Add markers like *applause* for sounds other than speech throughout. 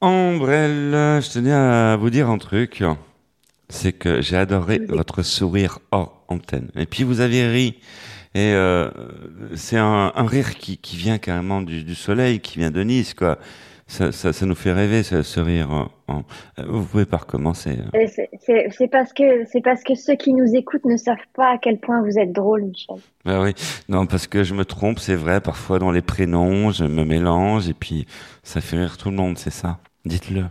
Ambrelle, je tenais à vous dire un truc. C'est que j'ai adoré votre sourire hors antenne. Et puis vous avez ri. Et euh, c'est un, un, rire qui, qui vient carrément du, du, soleil, qui vient de Nice, quoi. Ça, ça, ça nous fait rêver, ce, ce rire. En... Vous pouvez pas recommencer. C'est parce que c'est parce que ceux qui nous écoutent ne savent pas à quel point vous êtes drôle, Michel. Bah oui, non, parce que je me trompe, c'est vrai. Parfois dans les prénoms, je me mélange et puis ça fait rire tout le monde, c'est ça. Dites-le.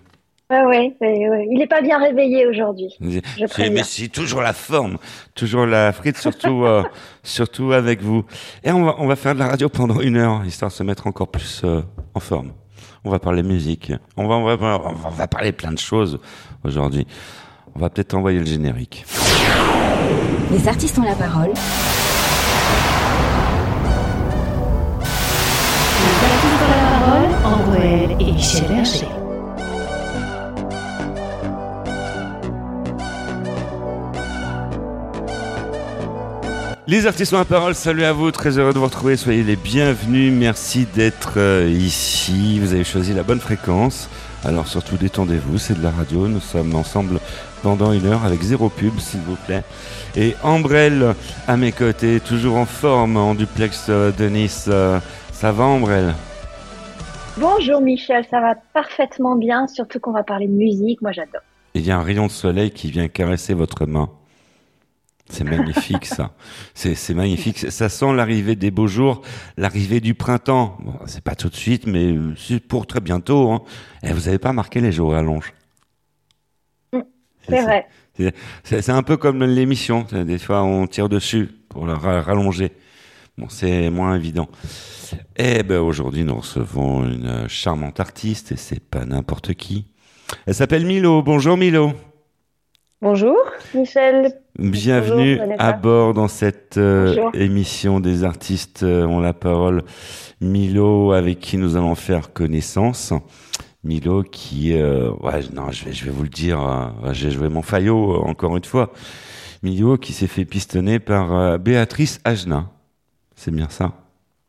Ah ouais, ouais, ouais, il n'est pas bien réveillé aujourd'hui. Mais si, toujours la forme, toujours la frite, surtout, euh, *laughs* surtout avec vous. Et on va, on va faire de la radio pendant une heure, histoire de se mettre encore plus euh, en forme. On va parler musique. On va, on va, on va parler plein de choses aujourd'hui. On va peut-être envoyer le générique. Les artistes ont la parole. Les artistes ont la parole, André et Michel Les artistes ont la parole, salut à vous, très heureux de vous retrouver, soyez les bienvenus, merci d'être euh, ici, vous avez choisi la bonne fréquence, alors surtout détendez-vous, c'est de la radio, nous sommes ensemble pendant une heure avec zéro pub s'il vous plaît, et Ambrelle à mes côtés, toujours en forme en duplex euh, de Nice, euh, ça va Ambrelle? Bonjour Michel, ça va parfaitement bien, surtout qu'on va parler de musique, moi j'adore. Il y a un rayon de soleil qui vient caresser votre main. C'est magnifique ça. C'est magnifique. Ça sent l'arrivée des beaux jours, l'arrivée du printemps. Bon, c'est pas tout de suite, mais c'est pour très bientôt. Hein. Et vous avez pas marqué les jours rallonge. C'est vrai. C'est un peu comme l'émission. Des fois, on tire dessus pour la rallonger. Bon, c'est moins évident. Eh ben aujourd'hui, nous recevons une charmante artiste et c'est pas n'importe qui. Elle s'appelle Milo. Bonjour Milo. Bonjour Michel. Bienvenue Bonjour, à bord dans cette euh, émission des artistes euh, ont la parole. Milo avec qui nous allons faire connaissance. Milo qui, euh, ouais, non, je vais, je vais vous le dire, euh, j'ai joué mon faillot encore une fois. Milo qui s'est fait pistonner par Béatrice Ajna. C'est bien ça?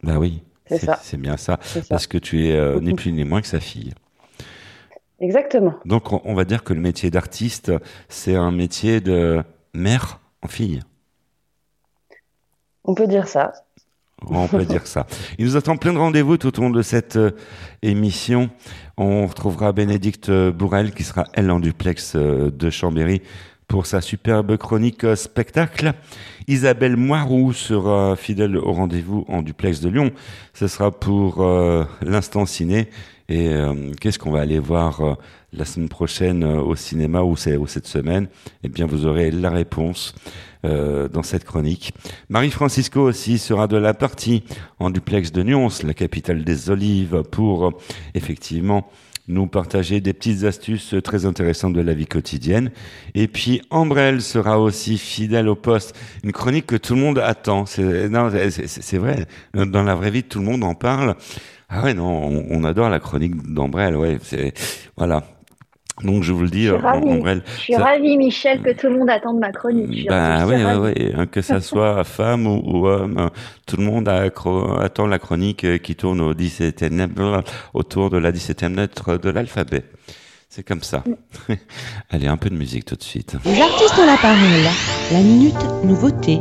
Bah oui. C'est ça. C'est bien ça. Parce que tu es ni plus ni moins que sa fille. Exactement. Donc on, on va dire que le métier d'artiste, c'est un métier de mère en fille. On peut dire ça. On peut dire ça. Il nous attend plein de rendez-vous tout au long de cette euh, émission. On retrouvera Bénédicte Bourrel qui sera elle en duplex euh, de Chambéry pour sa superbe chronique euh, spectacle. Isabelle Moiroux sera fidèle au rendez-vous en duplex de Lyon. Ce sera pour euh, l'instant ciné. Et euh, qu'est-ce qu'on va aller voir euh, la semaine prochaine euh, au cinéma ou, ou cette semaine? Eh bien, vous aurez la réponse euh, dans cette chronique. Marie-Francisco aussi sera de la partie en duplex de Nyons, la capitale des olives, pour euh, effectivement nous partager des petites astuces très intéressantes de la vie quotidienne. Et puis Ambrelle sera aussi fidèle au poste, une chronique que tout le monde attend. C'est vrai. Dans la vraie vie, tout le monde en parle. Ah ouais, non, on, on adore la chronique d'Ambrelle. Ouais, c'est voilà. Donc je vous le dis, Je suis euh, ravie. Je suis ça- ravie, Michel, que tout le monde attende ma chronique. Ben suis oui, ravie. oui, hein, que ça *laughs* soit femme ou, ou homme, hein, tout le monde accro- attend la chronique euh, qui tourne au 17e, autour de la 17e lettre de l'alphabet. C'est comme ça. *laughs* Allez, un peu de musique tout de suite. Les artistes ont la parole. La minute nouveauté.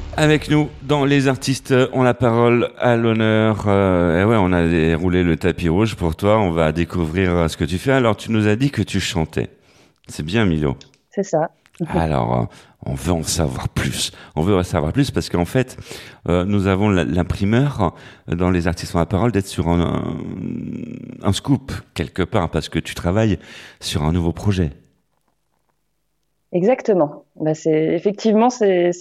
Avec nous, dans Les artistes ont la parole à l'honneur. Euh, et ouais, on a déroulé le tapis rouge pour toi. On va découvrir ce que tu fais. Alors, tu nous as dit que tu chantais. C'est bien, Milo. C'est ça. *laughs* Alors, euh, on veut en savoir plus. On veut en savoir plus parce qu'en fait, euh, nous avons l'imprimeur dans Les artistes ont la parole d'être sur un, scoop quelque part parce que tu travailles sur un nouveau projet. Exactement. Bah, c'est effectivement, c'est,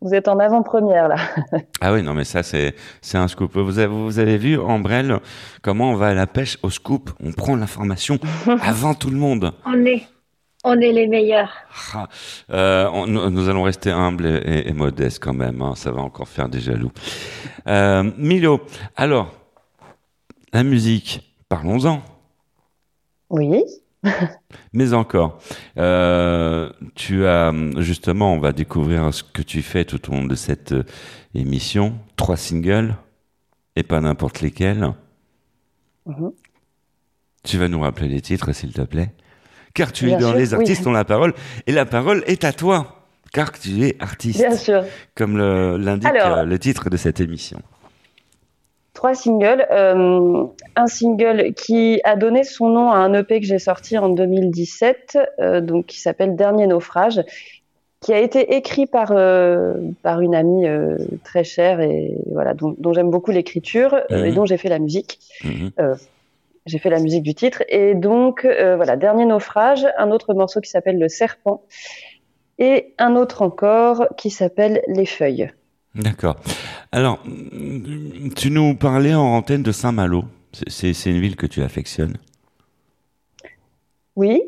vous êtes en avant-première là. *laughs* Ah oui, non, mais ça, c'est, c'est un scoop. Vous avez, vous avez vu, Ambrelle, comment on va à la pêche au scoop? On prend l'information *laughs* avant tout le monde. On est, on est les meilleurs. Ah, euh, on- nous, nous allons rester humbles et, et- et modestes quand même. hein, ça va encore faire des jaloux. Euh, Milo, alors, la musique, parlons-en. Oui. Mais encore, euh, tu as justement, on va découvrir ce que tu fais tout au long de cette euh, émission. Trois singles et pas n'importe lesquels. Mhm. Tu vas nous rappeler les titres, s'il te plaît. Car tu Bien es dans sûr, les oui. artistes ont la parole et la parole est à toi. Car tu es artiste, Bien sûr. comme l'indique euh, le titre de cette émission. Trois singles. Euh, un single qui a donné son nom à un EP que j'ai sorti en 2017, euh, donc qui s'appelle Dernier naufrage, qui a été écrit par euh, par une amie très chère et voilà dont, dont j'aime beaucoup l'écriture et Mhm. dont j'ai fait la musique. Mhm. J'ai fait la musique du titre et donc voilà Dernier naufrage, un autre morceau qui s'appelle Le serpent et un autre encore qui s'appelle Les feuilles. D'accord. Alors, tu nous parlais en antenne de Saint-Malo. C'est- une ville que tu affectionnes. Oui,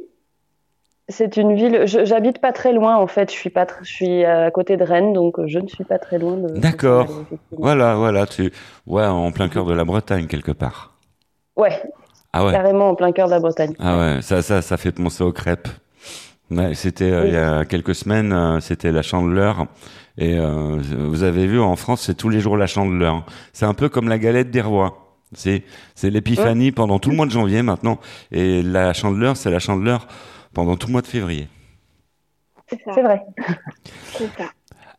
c'est une ville. J'habite pas très loin en fait. Je suis pas. tr- Je suis à côté de Rennes, donc je ne suis pas très loin de. D'accord. Voilà, voilà, tu, ouais, en plein cœur de la Bretagne quelque part. Ouais, Ah ouais, carrément en plein cœur de la Bretagne. ah ouais, ça, ça, ça fait penser aux crêpes. Ouais, c'était euh, Oui. il y a quelques semaines, euh, c'était la Chandeleur. Et euh, vous avez vu, en France, c'est tous les jours la Chandeleur. C'est un peu comme la galette des rois. C'est, c'est l'épiphanie pendant tout le mois de janvier maintenant. Et la Chandeleur, c'est la Chandeleur pendant tout le mois de février. C'est ça. C'est vrai. *laughs* C'est ça.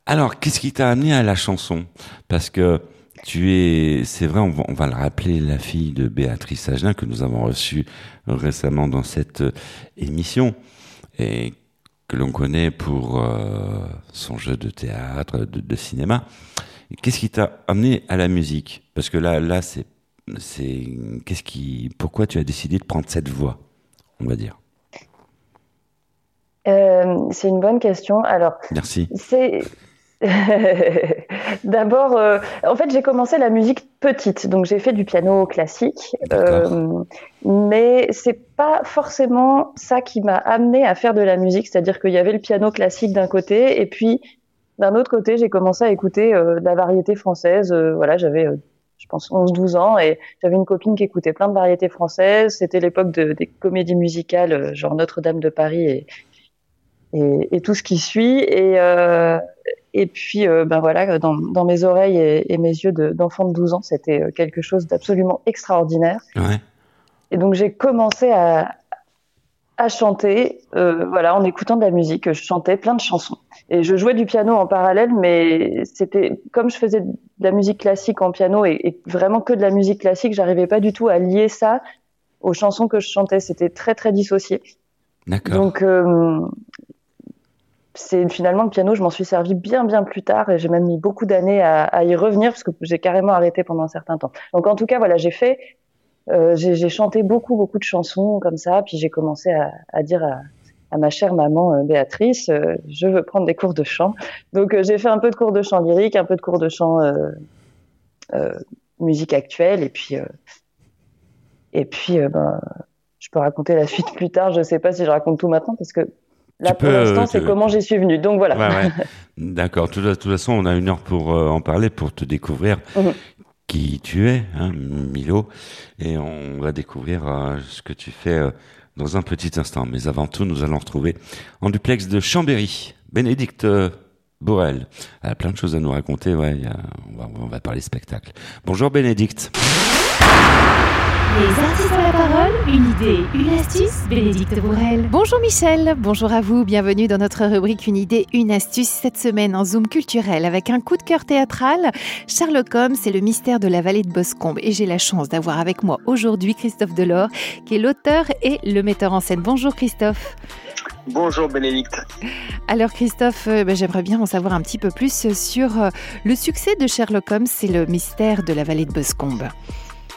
Alors, qu'est-ce qui t'a amené à la chanson? Parce que tu es, c'est vrai, on va, on va le rappeler, la fille de Béatrice Agelin que nous avons reçue récemment dans cette euh, émission et que l'on connaît pour euh, son jeu de théâtre, de, de cinéma. Qu'est-ce qui t'a amené à la musique? Parce que là, là, c'est, c'est, qu'est-ce qui, pourquoi tu as décidé de prendre cette voie, on va dire? Euh, c'est une bonne question. Alors, Merci. c'est *laughs* d'abord, euh, en fait, j'ai commencé la musique petite, donc j'ai fait du piano classique, euh, mais c'est pas forcément ça qui m'a amené à faire de la musique. C'est-à-dire qu'il y avait le piano classique d'un côté, et puis d'un autre côté, j'ai commencé à écouter euh, de la variété française. Euh, voilà, j'avais, je pense, 11-12 ans, et j'avais une copine qui écoutait plein de variétés françaises. C'était l'époque de, des comédies musicales, genre Notre-Dame de Paris et, et, et tout ce qui suit. Et, euh, et puis, euh, ben voilà, dans, dans mes oreilles et, et mes yeux de- d'enfant de, 12 ans, c'était euh, quelque chose d'absolument extraordinaire. Ouais. Et donc, j'ai commencé à, à chanter, euh, voilà, en écoutant de la musique. Je chantais plein de chansons. Et je jouais du piano en parallèle, mais c'était comme je faisais de la musique classique en piano et, et vraiment que de la musique classique, j'arrivais pas du tout à lier ça aux chansons que je chantais. C'était très, très dissocié. D'accord. Donc, euh, c'est finalement le piano, je m'en suis servi bien, bien plus tard et j'ai même mis beaucoup d'années à, y revenir parce que j'ai carrément arrêté pendant un certain temps. Donc, en tout cas, voilà, j'ai fait, euh, j'ai chanté beaucoup, beaucoup de chansons comme ça, puis j'ai commencé à, dire à, ma chère maman euh, Béatrice, euh, je veux prendre des cours de chant. Donc, j'ai fait un peu de cours de chant lyrique, un peu de cours de chant musique actuelle et puis, et puis, ben, je peux raconter la suite plus tard. Je sais pas si je raconte tout maintenant parce que là, Tu pour peux, l'instant, euh, c'est comment j'y suis venue. Donc voilà. Ouais, ouais. *laughs* D'accord. De toute de toute façon, on a une heure pour euh, en parler, pour te découvrir Mhm. qui tu es, hein, Milo, et on va découvrir euh, ce que tu fais euh, dans un petit instant. Mais avant tout, nous allons retrouver en duplex de Chambéry, Bénédicte euh, Borel. Elle a plein de choses à nous raconter. Ouais, il y a- on, va, on va parler spectacle. Bonjour Bénédicte. Les artistes ont la parole, une idée, une astuce, Bénédicte Bourrel. Bonjour Michel, bonjour à vous, bienvenue dans notre rubrique Une idée, une astuce cette semaine en Zoom culturel avec un coup de cœur théâtral. Sherlock Holmes, c'est le mystère de la vallée de Boscombe et j'ai la chance d'avoir avec moi aujourd'hui Christophe Delors qui est l'auteur et le metteur en scène. Bonjour Christophe. Bonjour Bénédicte. Alors Christophe, euh, ben, j'aimerais bien en savoir un petit peu plus sur euh, le succès de Sherlock Holmes, c'est le mystère de la vallée de Boscombe.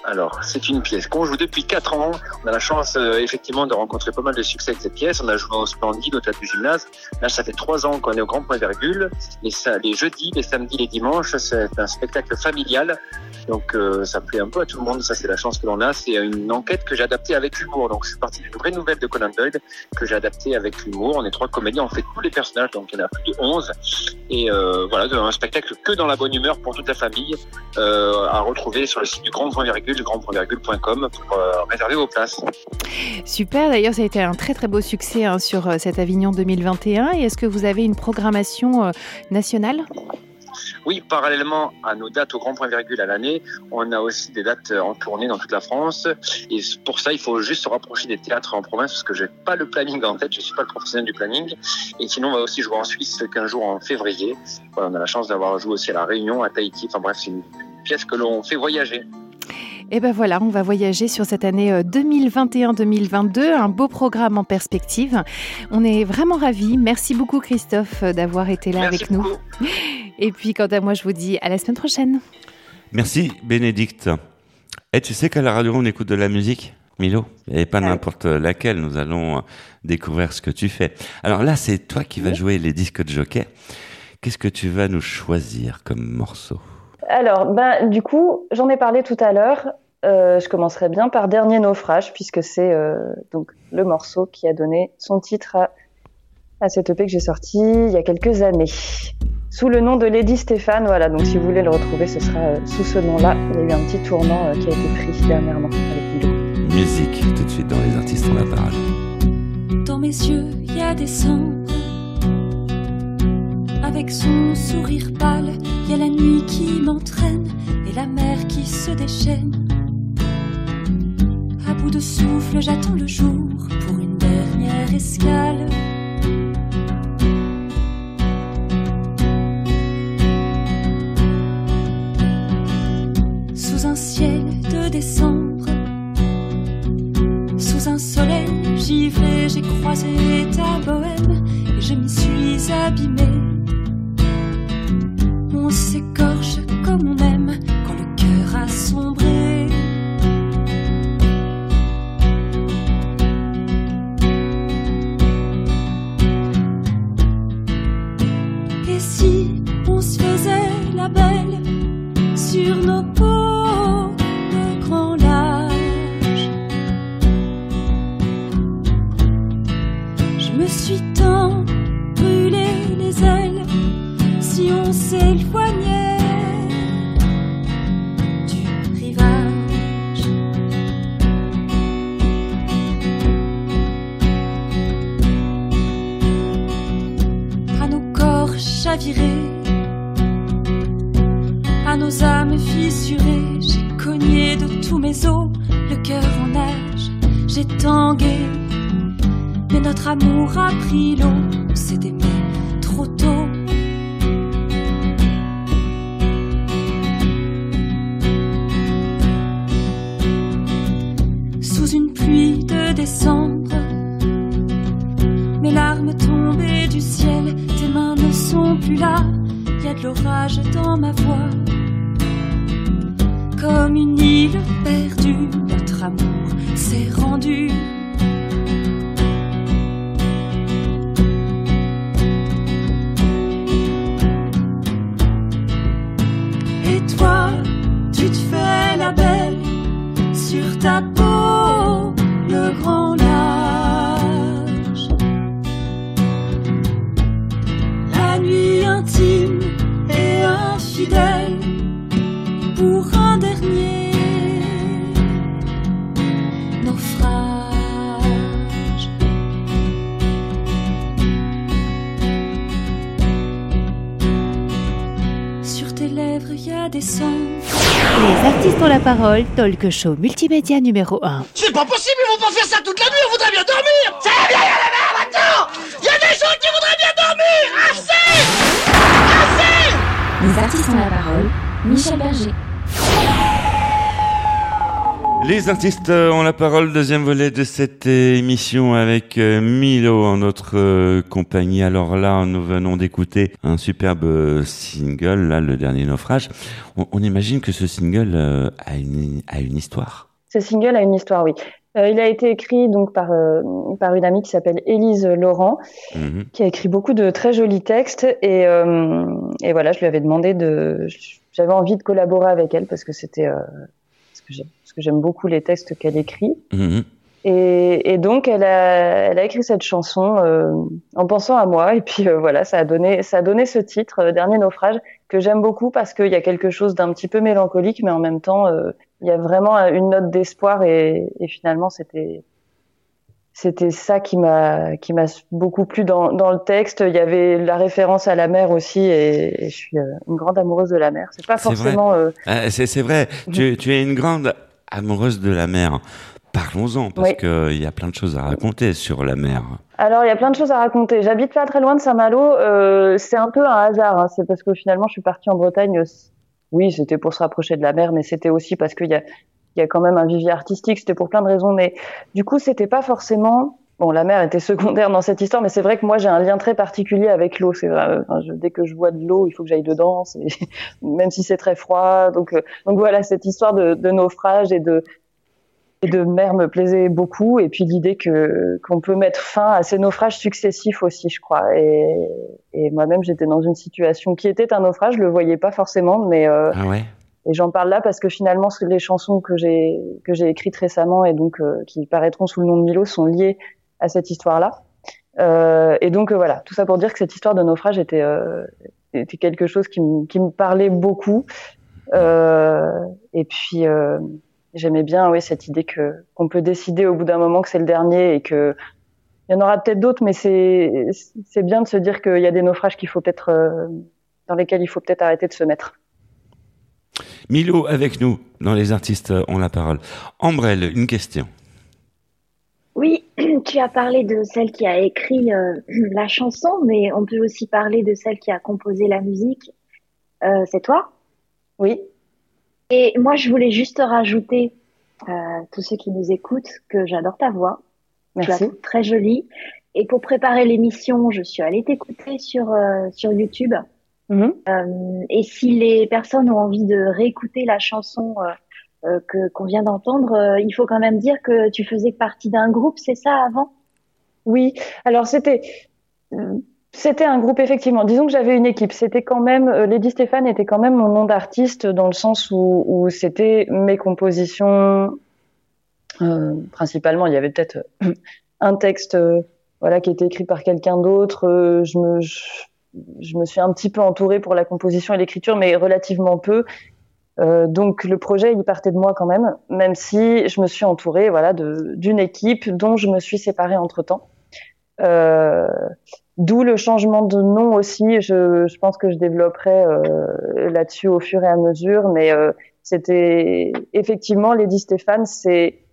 Alors, c'est une pièce qu'on joue depuis 4 ans. On a la chance, euh, effectivement, de rencontrer pas mal de succès avec cette pièce. On a joué au Splendide, au Théâtre du Gymnase. Là, ça fait 3 ans qu'on est au Grand Point Virgule. Les, les jeudis, les samedis, les dimanches, c'est un spectacle familial. Donc, euh, ça plaît un peu à tout le monde. Ça, c'est la chance que l'on a. C'est une enquête que j'ai adaptée avec humour. Donc, suis parti d'une vraie nouvelle de Conan Doyle que j'ai adaptée avec humour. On est trois comédiens, on fait tous les personnages. Donc, il y en a plus de 11. Et euh, voilà, un spectacle que dans la bonne humeur pour toute la famille euh, à retrouver sur le site du Grand Point Virgule, du grandpointvirgule.com pour euh, réserver vos places. Super, d'ailleurs ça a été un très très beau succès hein, sur euh, cet Avignon 2021. Et est-ce que vous avez une programmation euh, nationale? Oui, parallèlement à nos dates au Grand Point Virgule à l'année, on a aussi des dates en tournée dans toute la France. Et pour ça, il faut juste se rapprocher des théâtres en province parce que j'ai pas le planning en tête, je suis pas le professionnel du planning. Et sinon, on va aussi jouer en Suisse 15 jours en février. Voilà, on a la chance d'avoir joué aussi à La Réunion, à Tahiti. Enfin bref, c'est une pièce que l'on fait voyager. Et ben voilà, on va voyager sur cette année euh, 2021-2022, un beau programme en perspective. On est vraiment ravis. Merci beaucoup Christophe euh, d'avoir été là Merci avec nous. Et puis quant à moi, je vous dis à la semaine prochaine. Merci Bénédicte. Et tu sais qu'à la radio, on écoute de la musique Milo, et pas n'importe laquelle, nous allons euh, découvrir ce que tu fais. Alors là, c'est toi qui vas jouer les disques de jockey. Qu'est-ce que tu vas nous choisir comme morceau? Alors, ben, du coup, j'en ai parlé tout à l'heure. Euh, je commencerai bien par Dernier naufrage, puisque c'est euh, donc le morceau qui a donné son titre à, à cette EP que j'ai sorti il y a quelques années. Sous le nom de Lady Stéphane, voilà, donc si vous voulez le retrouver, ce sera euh, sous ce nom-là. Il y a eu un petit tournant euh, qui a été pris dernièrement avec Milo. Musique, tout de suite dans Les artistes ont la parole. Dans mes yeux, il y a des cendres. Avec son sourire pâle, il y a la nuit qui m'entraîne et la mer qui se déchaîne. De souffle, j'attends le jour pour une dernière escale. Sous un ciel de décembre, sous un soleil givré, j'ai croisé ta bohème et je m'y suis abîmée. On s'écorche sur talk show multimédia numéro 1. C'est pas possible, ils vont pas faire ça toute la nuit, on voudrait bien dormir C'est bien, il y a la mer maintenant Il y a des gens qui voudraient bien dormir Assez Assez Les artistes ont la parole, Michel Berger. Les artistes euh, ont la parole, deuxième volet de cette émission avec euh, Milo en notre euh, compagnie. Alors là, nous venons d'écouter un superbe euh, single, là, le dernier naufrage. On, on imagine que ce single euh, a, une, a une histoire. Ce single a une histoire, oui. Euh, il a été écrit donc par euh, par une amie qui s'appelle Élise Laurent, Mhm. qui a écrit beaucoup de très jolis textes et euh, et voilà, je lui avais demandé de, j'avais envie de collaborer avec elle parce que c'était euh, parce que j'aime parce que j'aime beaucoup les textes qu'elle écrit Mhm. et, et donc elle a elle a écrit cette chanson euh, en pensant à moi et puis euh, voilà, ça a donné ça a donné ce titre euh, Dernier naufrage que j'aime beaucoup parce qu'il y a quelque chose d'un petit peu mélancolique mais en même temps il y a vraiment une note d'espoir et, et finalement c'était c'était ça qui m'a qui m'a beaucoup plu dans, dans le texte. Il y avait la référence à la mer aussi et, et je suis une grande amoureuse de la mer. C'est pas forcément Ah, c'est c'est vrai, tu, tu es une grande amoureuse de la mer. Parlons-en, parce Oui. qu'il y a plein de choses à raconter sur la mer. Alors, il y a plein de choses à raconter. J'habite pas très loin de Saint-Malo. Euh, c'est un peu un hasard. hein. C'est parce que finalement, je suis partie en Bretagne. Oui, c'était pour se rapprocher de la mer, mais c'était aussi parce qu'il y a, y a quand même un vivier artistique. C'était pour plein de raisons. Mais du coup, c'était pas forcément. Bon, la mer était secondaire dans cette histoire, mais c'est vrai que moi, j'ai un lien très particulier avec l'eau. C'est. Enfin, dès que je vois de l'eau, il faut que j'aille dedans, *laughs* même si c'est très froid. Donc, euh, donc voilà, cette histoire de, de naufrage et de et de mer me plaisait beaucoup et puis l'idée que qu'on peut mettre fin à ces naufrages successifs aussi je crois et, et moi-même j'étais dans une situation qui était un naufrage je le voyais pas forcément mais euh, Ah ouais? et j'en parle là parce que finalement les chansons que j'ai que j'ai écrites récemment et donc euh, qui paraîtront sous le nom de Milo sont liées à cette histoire là euh, et donc euh, voilà tout ça pour dire que cette histoire de naufrage était euh, quelque chose qui me parlait beaucoup et puis j'aimais bien oui cette idée que qu'on peut décider au bout d'un moment que c'est le dernier et que il y en aura peut-être d'autres mais c'est c'est bien de se dire qu'il y a des naufrages qu'il faut peut-être dans lesquels il faut peut-être arrêter de se mettre Milo avec nous dans Les artistes ont la parole. Ambrelle, une question. Tu as parlé de celle qui a écrit euh, *clears throat* la chanson, mais on peut aussi parler de celle qui a composé la musique. Euh, c'est toi? Oui. Et moi, je voulais juste rajouter, euh, tous ceux qui nous écoutent, que j'adore ta voix. La Merci. trouve très jolie. Et pour préparer l'émission, je suis allée t'écouter sur, euh, sur YouTube. Mhm. Et si les personnes ont envie de réécouter la chanson euh, qu'on vient d'entendre, euh, il faut quand même dire que tu faisais partie d'un groupe, c'est ça avant? Oui, alors c'était c'était un groupe effectivement. Disons que j'avais une équipe. C'était quand même euh, Lady Stéphane était quand même mon nom d'artiste dans le sens où, c'était mes compositions principalement. Il y avait peut-être un texte voilà qui était écrit par quelqu'un d'autre. Je me je, je me suis un petit peu entourée pour la composition et l'écriture, mais relativement peu. Euh, donc le projet il partait de moi quand même, même si je me suis entourée voilà d'une équipe dont je me suis séparée entre temps. Euh, D'où le changement de nom aussi. Je, je pense que je développerai euh, là-dessus au fur et à mesure, mais euh, c'était effectivement Lady Stéphane, c'est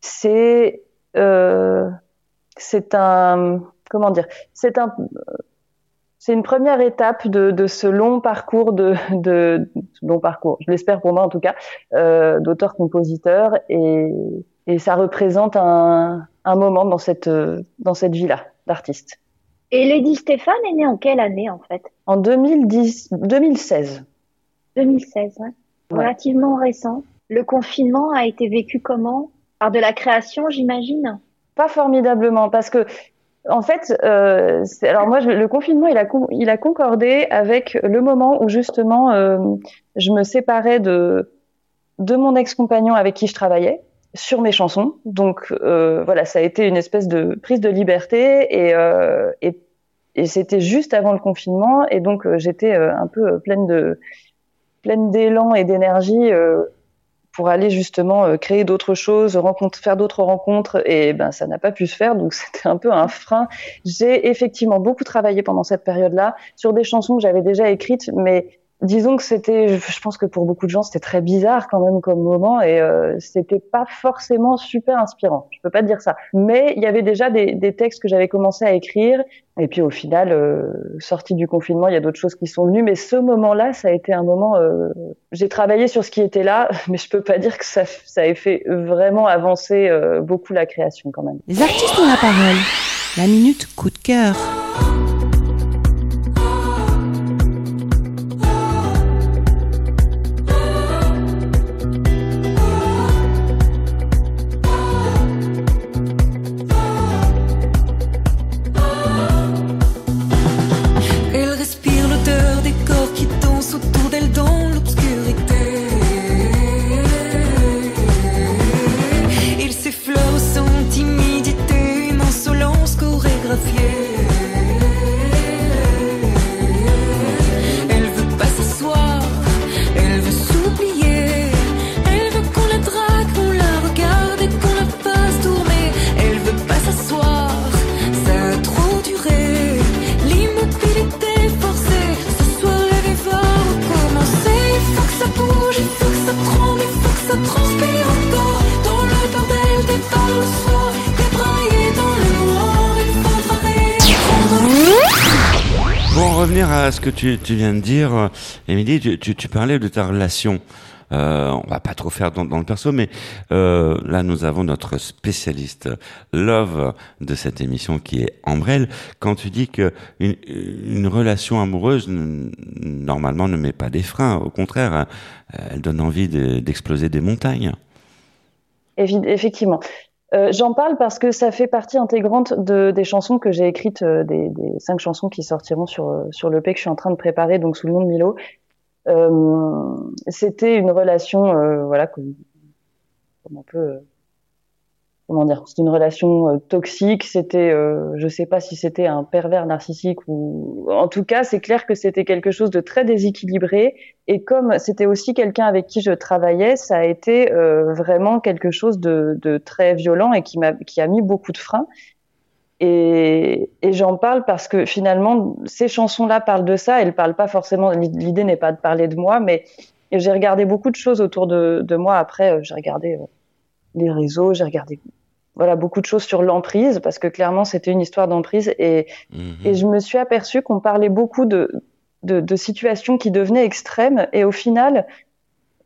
c'est euh, c'est un comment dire, c'est un c'est une première étape de, de ce long parcours de, de long parcours, je l'espère pour moi en tout cas, euh, d'auteur-compositeur et, et ça représente un, un moment dans cette dans cette vie-là d'artiste. Et Lady Stéphane est née en quelle année en fait? En 2010, 2016. 2016, ouais. Ouais. Relativement récent. Le confinement a été vécu comment? Par de la création, j'imagine? Pas formidablement parce que en fait, euh, alors moi, le confinement, il a, concordé avec le moment où justement, euh, je me séparais de de mon ex-compagnon avec qui je travaillais sur mes chansons. Donc euh, voilà, ça a été une espèce de prise de liberté et euh, et, et c'était juste avant le confinement et donc euh, j'étais un peu pleine de pleine d'élan et d'énergie pour aller justement euh, créer d'autres choses, rencontre, faire d'autres rencontres, et ben ça n'a pas pu se faire, donc *laughs* c'était un peu un frein. J'ai effectivement beaucoup travaillé pendant cette période-là sur des chansons que j'avais déjà écrites, mais disons que c'était, je pense que pour beaucoup de gens, c'était très bizarre quand même comme moment et euh, c'était pas forcément super inspirant. Je peux pas dire ça, mais il y avait déjà des, textes que j'avais commencé à écrire et puis au final, euh, sorti du confinement, il y a d'autres choses qui sont venues, mais ce moment-là, ça a été un moment. Euh, j'ai travaillé sur ce qui était là, *laughs* mais je peux pas dire que ça, ça ait fait vraiment avancer euh, beaucoup la création quand même. Les artistes ont la parole. La minute coup de cœur. Que tu, tu viens de dire, euh, Émilie, tu, tu, tu parlais de ta relation. Euh, on va pas trop faire dans, dans le perso, mais euh, là nous avons notre spécialiste love de cette émission qui est Ambrelle. Quand tu dis que une, une relation amoureuse normalement ne met pas des freins, au contraire, hein, elle donne envie de- d'exploser des montagnes. Effectivement. Euh, J'en parle parce que ça fait partie intégrante de, des chansons que j'ai écrites, euh, des, cinq chansons qui sortiront sur, euh, sur l'EP que je suis en train de préparer, donc sous le nom de Milo. C'était une relation, voilà, comme, comme on peut, comment dire, c'était une relation euh, toxique. C'était, euh, je sais pas si c'était un pervers narcissique ou, en tout cas, c'est clair que c'était quelque chose de très déséquilibré. Et comme c'était aussi quelqu'un avec qui je travaillais, ça a été euh, vraiment quelque chose de, de très violent et qui m'a, qui a mis beaucoup de freins. Et, et j'en parle parce que finalement, ces chansons-là parlent de ça. Elles parlent pas forcément. L'idée n'est pas de parler de moi, mais j'ai regardé beaucoup de choses autour de, de moi. Après, j'ai regardé les réseaux, j'ai regardé voilà beaucoup de choses sur l'emprise parce que clairement c'était une histoire d'emprise. Et, et je me suis aperçue qu'on parlait beaucoup de, de, de situations qui devenaient extrêmes. Et au final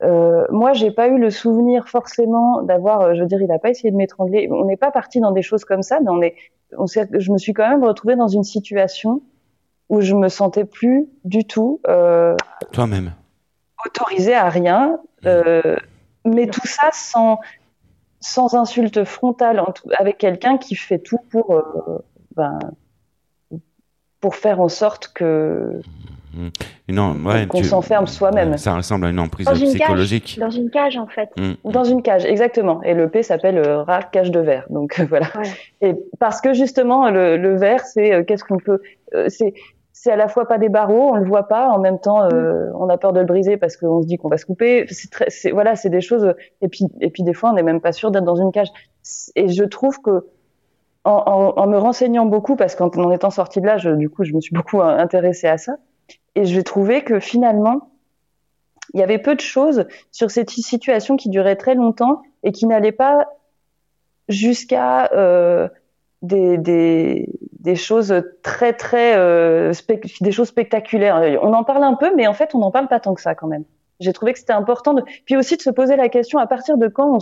euh, moi j'ai pas eu le souvenir forcément d'avoir euh, je veux dire il a pas essayé de m'étrangler. On n'est pas parti dans des choses comme ça mais on est on je me suis quand même retrouvée dans une situation où je me sentais plus du tout euh, Toi-même. autorisée à rien, euh, mais tout ça sans, sans insulte frontale, en tout- avec quelqu'un qui fait tout pour, euh, ben, pour faire en sorte que Non, ouais, qu'on s'enferme soi-même. Ça ressemble à une emprise Dans une psychologique. cage. Dans une cage, en fait. Mm. Dans une cage, exactement. Et le P s'appelle euh, rare cage de verre. Donc euh, voilà. Et parce que justement le, le verre, c'est euh, qu'est-ce qu'on peut, euh, c'est c'est à la fois pas des barreaux, on le voit pas, en même temps euh, on a peur de le briser parce qu'on se dit qu'on va se couper. C'est très, c'est voilà, c'est des choses. Et puis et puis des fois on n'est même pas sûr d'être dans une cage. Et je trouve que en, en, en me renseignant beaucoup, parce qu'en en étant sortie de là, je, du coup je me suis beaucoup intéressée à ça. Et j'ai trouvé que finalement il y avait peu de choses sur cette situation qui durait très longtemps et qui n'allait pas jusqu'à euh, des, des, choses très très euh, des choses spectaculaires. On en parle un peu, mais en fait on n'en parle pas tant que ça quand même. J'ai trouvé que c'était important de puis aussi de se poser la question à partir de quand on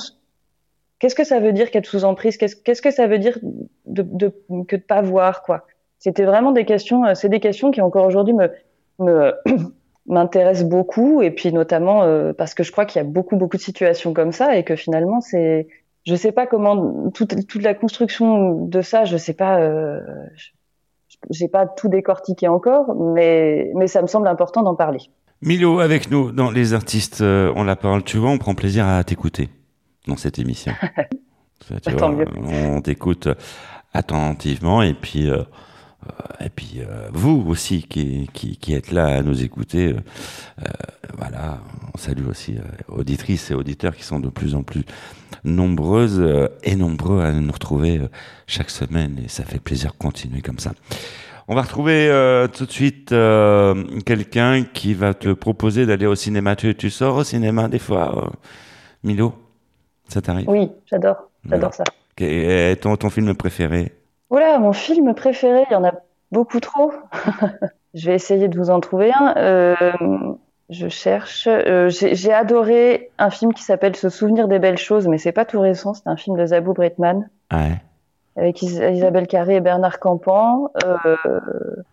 qu'est-ce que ça veut dire qu'être sous emprise? Qu'est-ce qu'est-ce que ça veut dire de, de que de pas voir quoi? C'était vraiment des questions, euh, c'est des questions qui encore aujourd'hui me *coughs* beaucoup et puis notamment euh, parce que je crois qu'il y a beaucoup beaucoup de situations comme ça et que finalement c'est je sais pas comment toute toute la construction de ça je sais pas euh, je- j'ai pas tout décortiqué encore mais mais ça me semble important d'en parler Milo avec nous dans Les Artistes euh, ont la parole. Tu vois, on prend plaisir à t'écouter dans cette émission. *laughs* Ça, tu Tant vois, mieux. on t'écoute attentivement et puis euh, euh, et puis euh, vous aussi qui, qui qui êtes là à nous écouter. euh, euh, voilà, on salue aussi euh, auditrices et auditeurs qui sont de plus en plus nombreuses euh, et nombreux à nous retrouver euh, chaque semaine et ça fait plaisir de continuer comme ça. On va retrouver euh, tout de suite euh, quelqu'un qui va te proposer d'aller au cinéma. Tu, tu sors au cinéma des fois, euh, Milo? Ça t'arrive? Oui, j'adore. J'adore ça. Et ton, ton film préféré? Voilà, mon film préféré, il y en a beaucoup trop. *laughs* je vais essayer de vous en trouver un. Je cherche. Euh, J'ai adoré un film qui s'appelle Se souvenir des belles choses, mais c'est pas tout récent. C'est un film de Zabou Bretman Ouais. avec Is- Isabelle Carré et Bernard Campan. Euh,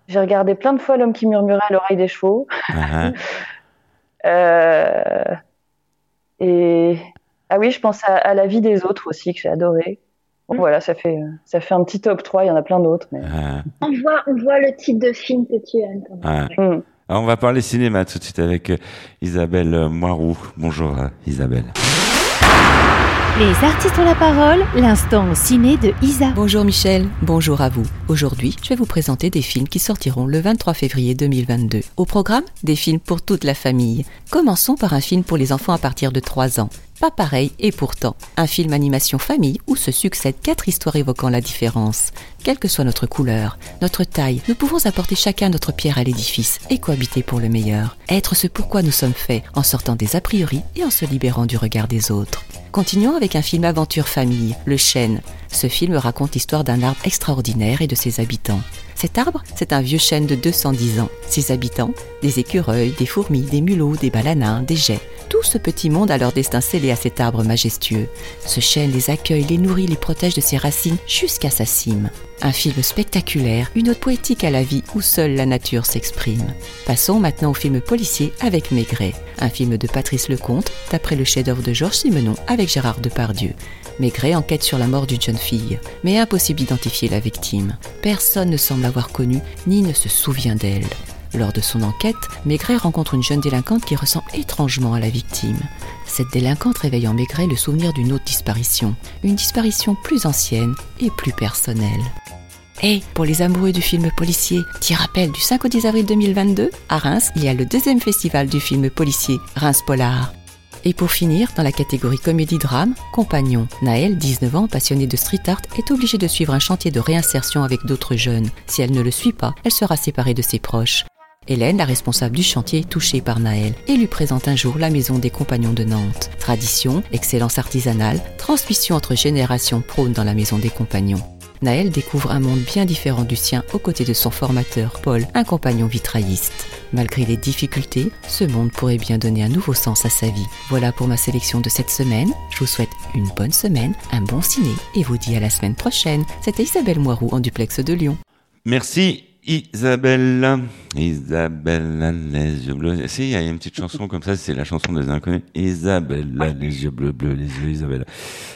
J'ai regardé plein de fois L'homme qui murmurait à l'oreille des chevaux. Ah, *laughs* Euh, et ah oui, je pense à, à La vie des autres aussi que j'ai adoré. Bon, voilà, ça fait ça fait un petit top 3, il y en a plein d'autres mais ah, On voit, on voit le type de film que tu aimes. quand même. Hmm. Alors, on va parler cinéma tout de suite avec euh, Isabelle euh, Moiroux. Bonjour euh, Isabelle. Les artistes ont la parole, l'instant ciné de Isa. Bonjour Michel, bonjour à vous. Aujourd'hui, je vais vous présenter des films qui sortiront le 23 février 2022. Au programme, des films pour toute la famille. Commençons par un film pour les enfants à partir de 3 ans. Pas pareil et pourtant, un film animation famille où se succèdent quatre histoires évoquant la différence. Quelle que soit notre couleur, notre taille, nous pouvons apporter chacun notre pierre à l'édifice et cohabiter pour le meilleur. Être ce pourquoi nous sommes faits en sortant des a priori et en se libérant du regard des autres. Continuons avec un film aventure famille, Le Chêne. Ce film raconte l'histoire d'un arbre extraordinaire et de ses habitants. Cet arbre, c'est un vieux chêne de 210 ans. Ses habitants, des écureuils, des fourmis, des mulots, des balanins, des geais. Tout ce petit monde a leur destin scellé à cet arbre majestueux. Ce chêne les accueille, les nourrit, les protège de ses racines jusqu'à sa cime. Un film spectaculaire, une ode poétique à la vie où seule la nature s'exprime. Passons maintenant au film policier avec Maigret, un film de Patrice Lecomte, d'après le chef-d'œuvre de Georges Simenon avec Gérard Depardieu. Maigret enquête sur la mort d'une jeune fille, mais impossible d'identifier la victime. Personne ne semble l'avoir connue, ni ne se souvient d'elle. Lors de son enquête, Maigret rencontre une jeune délinquante qui ressemble étrangement à la victime. Cette délinquante réveille en Maigret le souvenir d'une autre disparition, une disparition plus ancienne et plus personnelle. Et pour les amoureux du film policier, petit rappel du 5 au 10 avril 2022, à Reims, il y a le deuxième festival du film policier, Reims Polar. Et pour finir, dans la catégorie comédie-drame, Compagnon, Naël, 19 ans, passionnée de street art, est obligée de suivre un chantier de réinsertion avec d'autres jeunes. Si elle ne le suit pas, elle sera séparée de ses proches. Hélène, la responsable du chantier, est touchée par Naël et lui présente un jour la maison des compagnons de Nantes. Tradition, excellence artisanale, transmission entre générations prône dans la maison des compagnons. Naël découvre un monde bien différent du sien aux côtés de son formateur, Paul, un compagnon vitrailliste. Malgré les difficultés, ce monde pourrait bien donner un nouveau sens à sa vie. Voilà pour ma sélection de cette semaine. Je vous souhaite une bonne semaine, un bon ciné et vous dis à la semaine prochaine. C'était Isabelle Moiroux en duplex de Lyon. Merci Isabelle. Isabelle, les yeux bleus. Si, il y a une petite chanson comme ça, c'est la chanson des inconnus. Isabelle, les yeux bleus, bleus, les yeux Isabelle.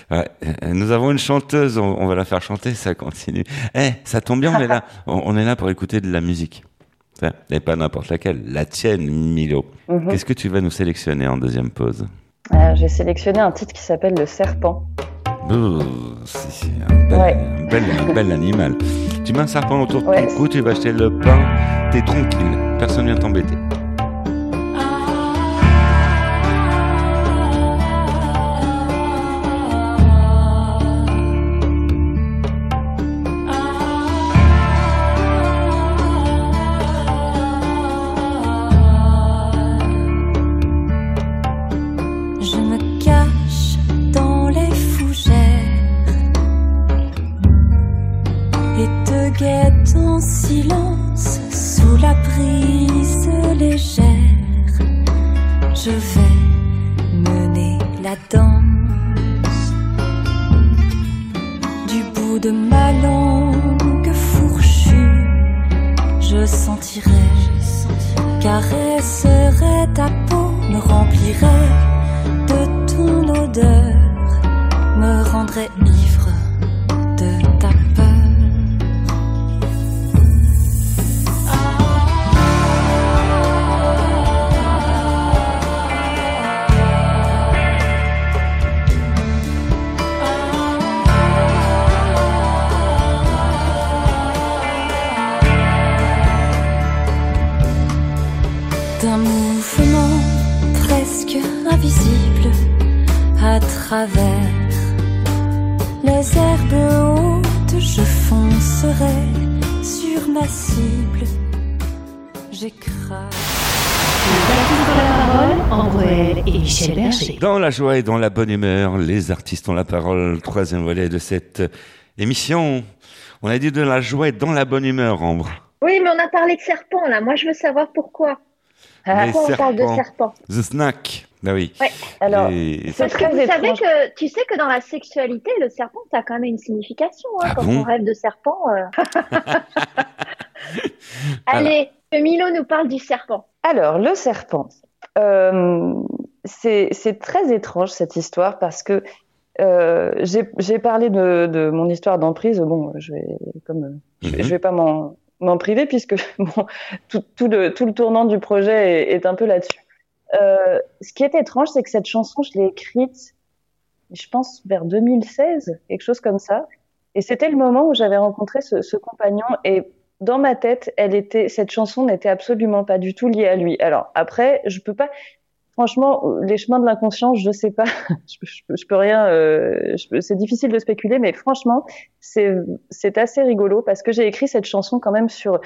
Ouais, euh, nous avons une chanteuse, on, on va la faire chanter, ça continue. Eh, ça tombe bien, on est là. *laughs* On, on est là pour écouter de la musique. Enfin, et pas n'importe laquelle, la tienne, Milo. Mhm. Qu'est-ce que tu vas nous sélectionner en deuxième pause? Euh, J'ai sélectionné un titre qui s'appelle Le Serpent. C'est un bel, Ouais. un bel, un bel *laughs* animal. Tu mets un serpent autour de Ouais. ton cou, tu vas acheter le pain, t'es tranquille, personne vient t'embêter. J'écrase. et Michel Berger. Dans la joie et dans la bonne humeur, les artistes ont la parole. Troisième volet de cette émission. On a dit de la joie et dans la bonne humeur, Ambre. Oui, mais on a parlé de serpent là. Moi, je veux savoir pourquoi. Les Pourquoi on parle de serpents. serpent The Snack. Bah oui. Ouais. Alors, Et- Parce que vous savez que tu sais que dans la sexualité, le serpent, ça a quand même une signification. Hein, Ah quand bon? on rêve de serpent. euh. *laughs* Allez, que Milo nous parle du serpent. Alors, le serpent. Euh, c'est très étrange cette histoire parce que euh, j'ai parlé de, de mon histoire d'emprise. Bon, je vais comme je, vais- Mhm. je vais pas m'en m'en priver puisque *laughs* bon, tout, tout le tout le tournant du projet est, est un peu là-dessus. Euh, ce qui est étrange, c'est que cette chanson, je l'ai écrite, je pense vers 2016, quelque chose comme ça. Et c'était le moment où j'avais rencontré ce, ce compagnon et dans ma tête, elle était, cette chanson n'était absolument pas du tout liée à lui. Alors après, je peux pas, franchement, les chemins de l'inconscience, je sais pas, *laughs* je, peux- rien, euh, c'est difficile de spéculer, mais franchement, c'est, assez rigolo parce que j'ai écrit cette chanson quand même sur,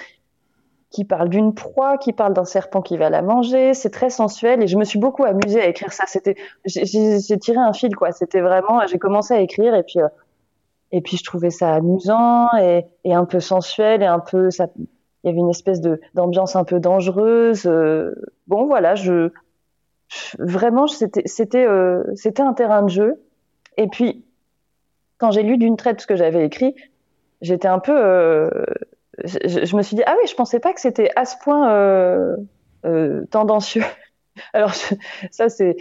qui parle d'une proie, qui parle d'un serpent qui va la manger, c'est très sensuel et je me suis beaucoup amusée à écrire ça. C'était, j'ai tiré un fil quoi. C'était vraiment, j'ai commencé à écrire et puis. euh, et puis je trouvais ça amusant et, un peu sensuel et un peu il y avait une espèce de d'ambiance un peu dangereuse euh, bon voilà je, vraiment c'était c'était euh, c'était un terrain de jeu. Et puis quand j'ai lu d'une traite ce que j'avais écrit j'étais un peu euh, je, me suis dit ah oui je pensais pas que c'était à ce point tendancieux. *laughs* Alors ça c'est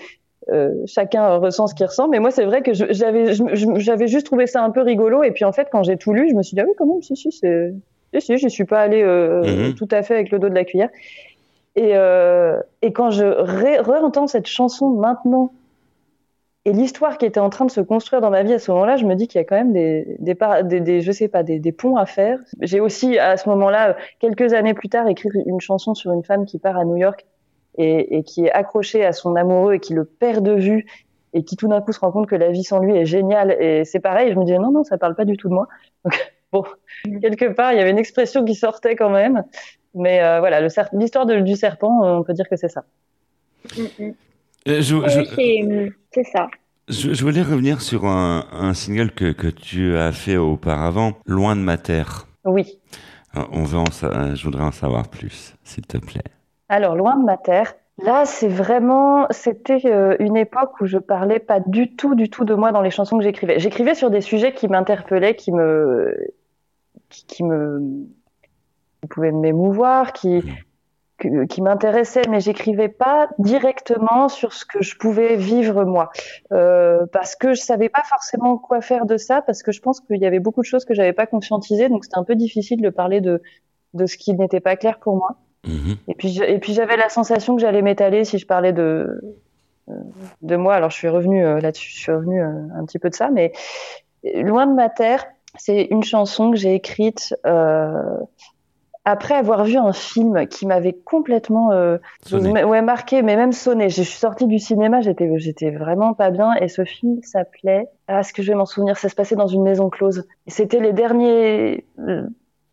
chacun ressent ce qu'il ressent, mais moi c'est vrai que je- j'avais je- je- j'avais juste trouvé ça un peu rigolo et puis en fait quand j'ai tout lu, je me suis dit ah oui quand même si si c'est si si j'y suis pas allée euh, Mhm. tout à fait avec le dos de la cuillère et euh, et quand je ré- re-entends cette chanson maintenant et l'histoire qui était en train de se construire dans ma vie à ce moment-là, je me dis qu'il y a quand même des des, par- des, des je sais pas des, des ponts à faire. J'ai aussi à ce moment-là quelques années plus tard écrit une chanson sur une femme qui part à New York et, et qui est accroché à son amoureux et qui le perd de vue et qui tout d'un coup se rend compte que la vie sans lui est géniale et c'est pareil je me disais non non ça parle pas du tout de moi donc *laughs* bon quelque part il y avait une expression qui sortait quand même mais euh, voilà l'histoire du serpent euh, on peut dire que c'est ça Mm. Euh, je, Oui, je- c'est- ça. je- je voulais revenir sur un, un single que, que tu as fait auparavant, Loin de ma terre. oui On veut en je voudrais en savoir plus, s'il te plaît. Alors, loin de ma terre, là, c'est vraiment, c'était euh, une époque où je parlais pas du tout, du tout de moi dans les chansons que j'écrivais. J'écrivais sur des sujets qui m'interpellaient, qui me, qui, qui me, qui pouvaient m'émouvoir, qui, que- qui m'intéressaient, mais j'écrivais pas directement sur ce que je pouvais vivre moi, Euh, parce que je savais pas forcément quoi faire de ça, parce que je pense qu'il y avait beaucoup de choses que j'avais pas conscientisées, donc c'était un peu difficile de parler de de ce qui n'était pas clair pour moi. Mhm. Et puis, et puis j'avais la sensation que j'allais m'étaler si je parlais de euh, de moi. Alors je suis revenue euh, là-dessus, je suis revenue euh, un petit peu de ça, mais loin de ma terre, c'est une chanson que j'ai écrite euh, après avoir vu un film qui m'avait complètement euh, ouais marqué, mais même sonné. Je suis sortie du cinéma, j'étais j'étais vraiment pas bien, et ce film s'appelait ah, est-ce que je vais m'en souvenir? Ça se passait dans une maison close. C'était les derniers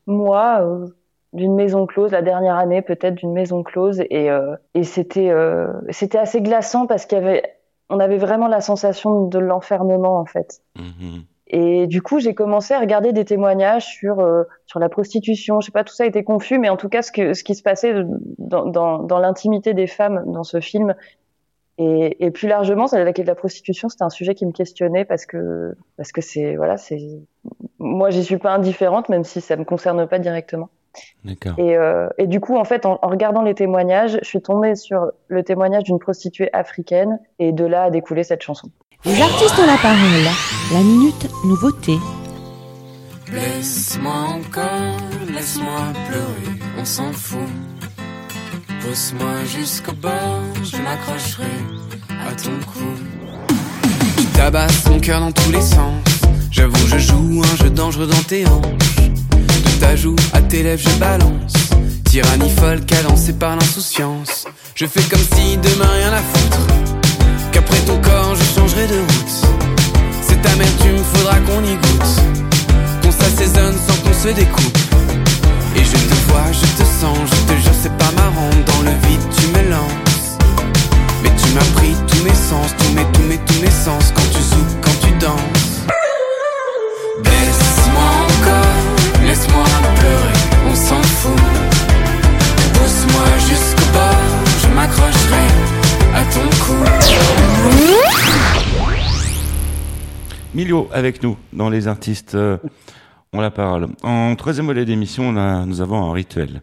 mois. euh, d'une maison close, la dernière année peut-être d'une maison close, et, euh, et c'était euh, c'était assez glaçant parce qu'il y avait, on avait vraiment la sensation de l'enfermement en fait. Mhm. Et du coup, j'ai commencé à regarder des témoignages sur euh, sur la prostitution. Je sais pas, tout ça était confus, mais en tout cas, ce que ce qui se passait dans dans, dans l'intimité des femmes dans ce film. Et, et plus largement, ça, la, la prostitution, c'était un sujet qui me questionnait parce que parce que c'est voilà, c'est moi, j'y suis pas indifférente, même si ça me concerne pas directement. D'accord. Et, euh, et du coup, en fait, en, en regardant les témoignages, je suis tombée sur le témoignage d'une prostituée africaine, et de là a découlé cette chanson. Les artistes ont la parole. La minute nouveauté. Laisse-moi encore, laisse-moi pleurer, on s'en fout. Pousse-moi jusqu'au bord, je m'accrocherai à ton cou. Tu tabasses ton cœur dans tous les sens. J'avoue, je joue un jeu dangereux dans tes hanches. De ta joue à tes lèvres, je balance. Tyrannie folle cadencée par l'insouciance. Je fais comme si demain rien à foutre. Qu'après ton corps, je changerai de route. Cette amertume, faudra qu'on y goûte. Qu'on s'assaisonne sans qu'on se découpe. toi, je te sens, je te jure, c'est pas marrant. Dans le vide, tu me lances. Mais tu m'as pris tous mes sens, tous mes, tous mes, tous mes sens. Quand tu souffles, quand tu danses. Laisse-moi pleurer, on s'en fout. Pousse-moi jusqu'au bord, je m'accrocherai à ton cou. Milio avec nous dans les artistes euh, ont la parole. En troisième volet d'émission, on nous avons un rituel.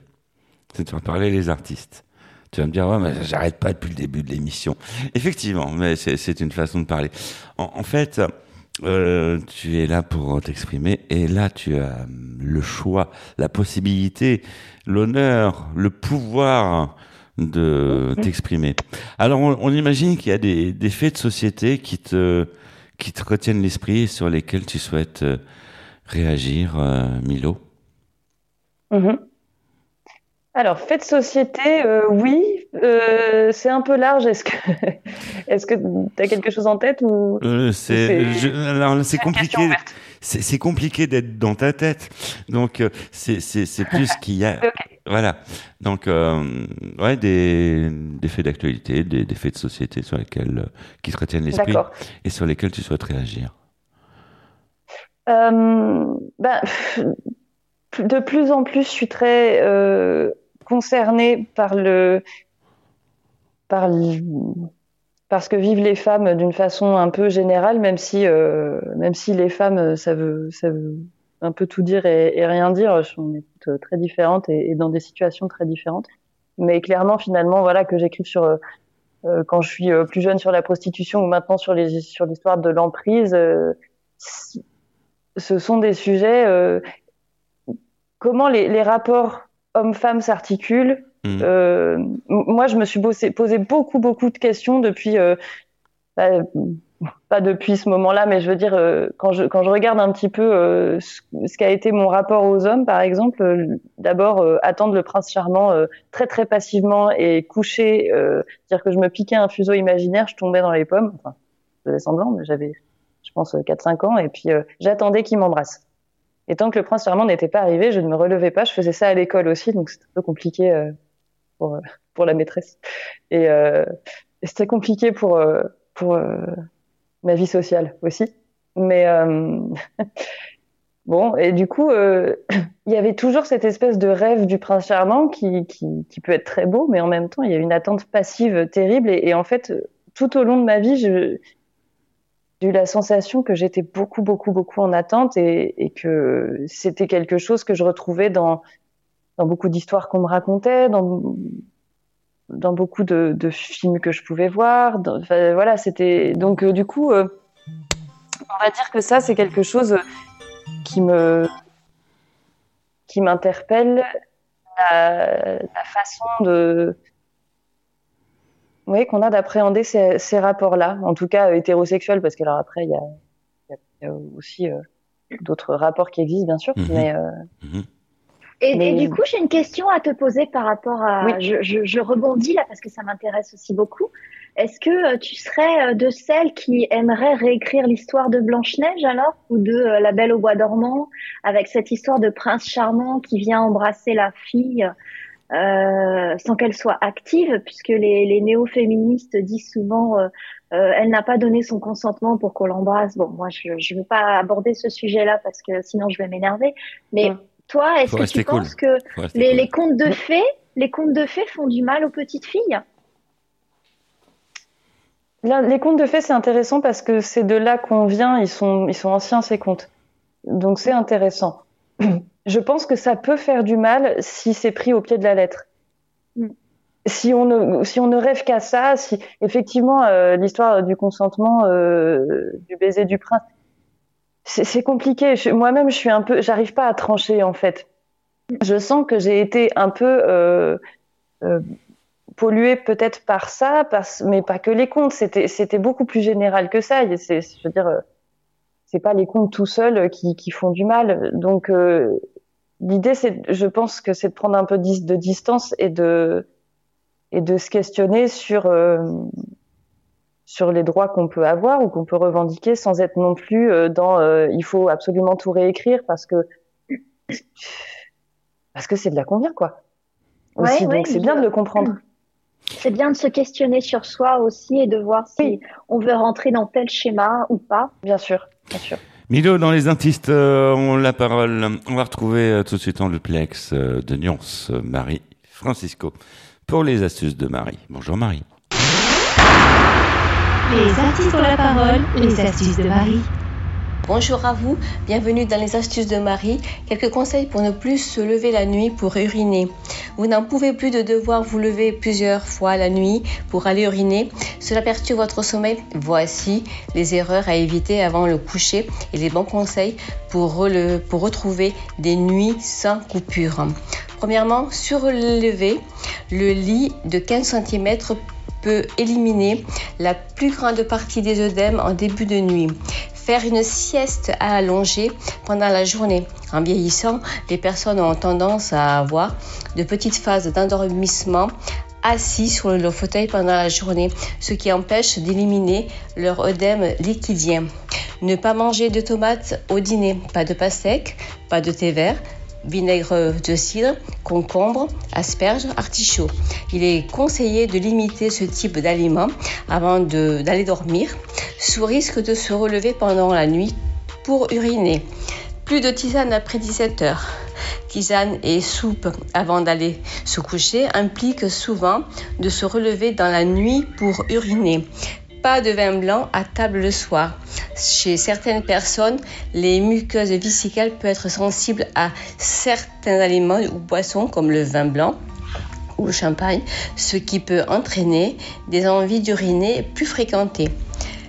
C'est de faire parler les artistes. Tu vas me dire, ouais, mais j'arrête pas depuis le début de l'émission. Effectivement, mais c'est une façon de parler. En fait, euh, tu es là pour t'exprimer et là, tu as le choix, la possibilité, l'honneur, le pouvoir de t'exprimer. Alors, on, on imagine qu'il y a des, des faits de société qui te, qui te retiennent l'esprit et sur lesquels tu souhaites euh, réagir, euh, Milo? Mhm. Alors, fait de société, euh, oui, euh, c'est un peu large. Est-ce que *laughs* est-ce que tu as quelque chose en tête ou Euh, c'est, compliqué. C'est, compliqué d'être dans ta tête. Donc, c'est, c'est, plus *laughs* qu'il y a. Voilà. Donc, euh, ouais, des, des faits d'actualité, des, des faits de société sur lesquels, euh, qui te retiennent l'esprit et sur lesquels tu souhaites réagir. Euh, ben, de plus en plus, je suis très euh, concernée par le, par le- par ce que vivent les femmes d'une façon un peu générale, même si, euh, même si les femmes, ça veut, ça veut un peu tout dire et, rien dire. On est toutes euh, très différentes et, dans des situations très différentes. Mais clairement, finalement, voilà, que j'écrive sur euh, quand je suis plus jeune sur la prostitution ou maintenant sur les sur l'histoire de l'emprise. ce sont des sujets. comment les rapports hommes-femmes s'articulent. Euh, m- moi, je me suis bossé- posé beaucoup, beaucoup de questions depuis. euh, bah, pas depuis ce moment-là, mais je veux dire, euh, quand, je, quand je regarde un petit peu euh, ce, ce qu'a été mon rapport aux hommes, par exemple, euh, d'abord euh, attendre le prince charmant euh, très très passivement et coucher, euh, dire que je me piquais un fuseau imaginaire, je tombais dans les pommes, enfin, je faisais semblant, mais j'avais, je pense, 4-5 ans, et puis euh, j'attendais qu'il m'embrasse. Et tant que le prince charmant n'était pas arrivé, je ne me relevais pas, je faisais ça à l'école aussi, donc c'était un peu compliqué euh, pour, euh, pour la maîtresse. Et, euh, c'était compliqué pour, pour ma vie sociale aussi. Mais *laughs* bon, et du coup, *coughs* il y avait toujours cette espèce de rêve du prince charmant qui, qui, qui peut être très beau, mais en même temps, il y a une attente passive terrible. Et, et en fait, tout au long de ma vie, je, j'ai eu la sensation que j'étais beaucoup, beaucoup, beaucoup en attente et, et que c'était quelque chose que je retrouvais dans, dans beaucoup d'histoires qu'on me racontait, dans, dans beaucoup de, films que je pouvais voir. voilà, c'était donc euh, du coup, euh, on va dire que ça, c'est quelque chose qui me qui m'interpelle la façon de oui qu'on a d'appréhender ces, ces rapports-là, en tout cas euh, hétérosexuels, parce que alors après il y a, il y a- il y a aussi euh, d'autres rapports qui existent bien sûr, Mhm. mais euh, Et, Mais- et du coup, j'ai une question à te poser par rapport à. Oui. Je, je, je rebondis là parce que ça m'intéresse aussi beaucoup. Est-ce que euh, tu serais euh, de celles qui aimeraient réécrire l'histoire de Blanche-Neige alors? Ou de euh, La Belle au Bois dormant avec cette histoire de prince charmant qui vient embrasser la fille euh, sans qu'elle soit active puisque les, les néo-féministes disent souvent euh, euh, elle n'a pas donné son consentement pour qu'on l'embrasse. Bon, moi je ne veux pas aborder ce sujet-là parce que sinon je vais m'énerver. Mais toi, est-ce que tu cool. penses que les, cool. les contes de fées, les contes de fées font du mal aux petites filles? Là, les contes de fées, c'est intéressant parce que c'est de là qu'on vient, ils sont, ils sont anciens ces contes. Donc c'est intéressant. *clears throat* Je pense que ça peut faire du mal si c'est pris au pied de la lettre. Si on ne, si on ne rêve qu'à ça, si effectivement euh, l'histoire du consentement, euh, du baiser du prince, c'est compliqué. Moi-même, je suis un peu, j'arrive pas à trancher en fait. Je sens que j'ai été un peu euh, euh, pollué peut-être par ça, parce, mais pas que les contes. C'était, beaucoup plus général que ça. Je veux dire, c'est pas les contes tout seuls qui, qui font du mal. Donc, euh, l'idée, c'est, je pense que c'est de prendre un peu de distance et de, et de se questionner sur, euh, sur les droits qu'on peut avoir ou qu'on peut revendiquer sans être non plus euh, dans, euh, il faut absolument tout réécrire parce que parce que c'est de la combien, quoi. Aussi, ouais, donc c'est bien de le comprendre. C'est bien de se questionner sur soi aussi et de voir si on veut rentrer dans tel schéma ou pas. Bien sûr, bien sûr. Milo, dans les artistes euh, ont la parole. On va retrouver euh, tout de suite en duplex euh, de Nyons, euh, Marie Francisco, pour les astuces de Marie. Bonjour Marie. Les artistes ont la parole, les astuces de Marie. Bonjour à vous, bienvenue dans les astuces de Marie. Quelques conseils pour ne plus se lever la nuit pour uriner. Vous n'en pouvez plus de devoir vous lever plusieurs fois la nuit pour aller uriner. Cela perturbe votre sommeil. Voici les erreurs à éviter avant le coucher et les bons conseils pour, retrouver des nuits sans coupure. Premièrement, surlever le lit de 15 cm peut éliminer la plus grande partie des œdèmes en début de nuit. Faire une sieste allongée pendant la journée. En vieillissant, les personnes ont tendance à avoir de petites phases d'endormissement assis sur le fauteuil pendant la journée, ce qui empêche d'éliminer leur œdème liquidien. Ne pas manger de tomates au dîner, pas de pastèque, pas de thé vert, vinaigre de cidre, concombre, asperges, artichaut. Il est conseillé de limiter ce type d'aliments avant d'aller dormir, sous risque de se relever pendant la nuit pour uriner. Plus de tisane après 17 heures. Tisane et soupe avant d'aller se coucher impliquent souvent de se relever dans la nuit pour uriner. Pas de vin blanc à table le soir. Chez certaines personnes, les muqueuses vésicales peuvent être sensibles à certains aliments ou boissons comme le vin blanc ou le champagne, ce qui peut entraîner des envies d'uriner plus fréquentées.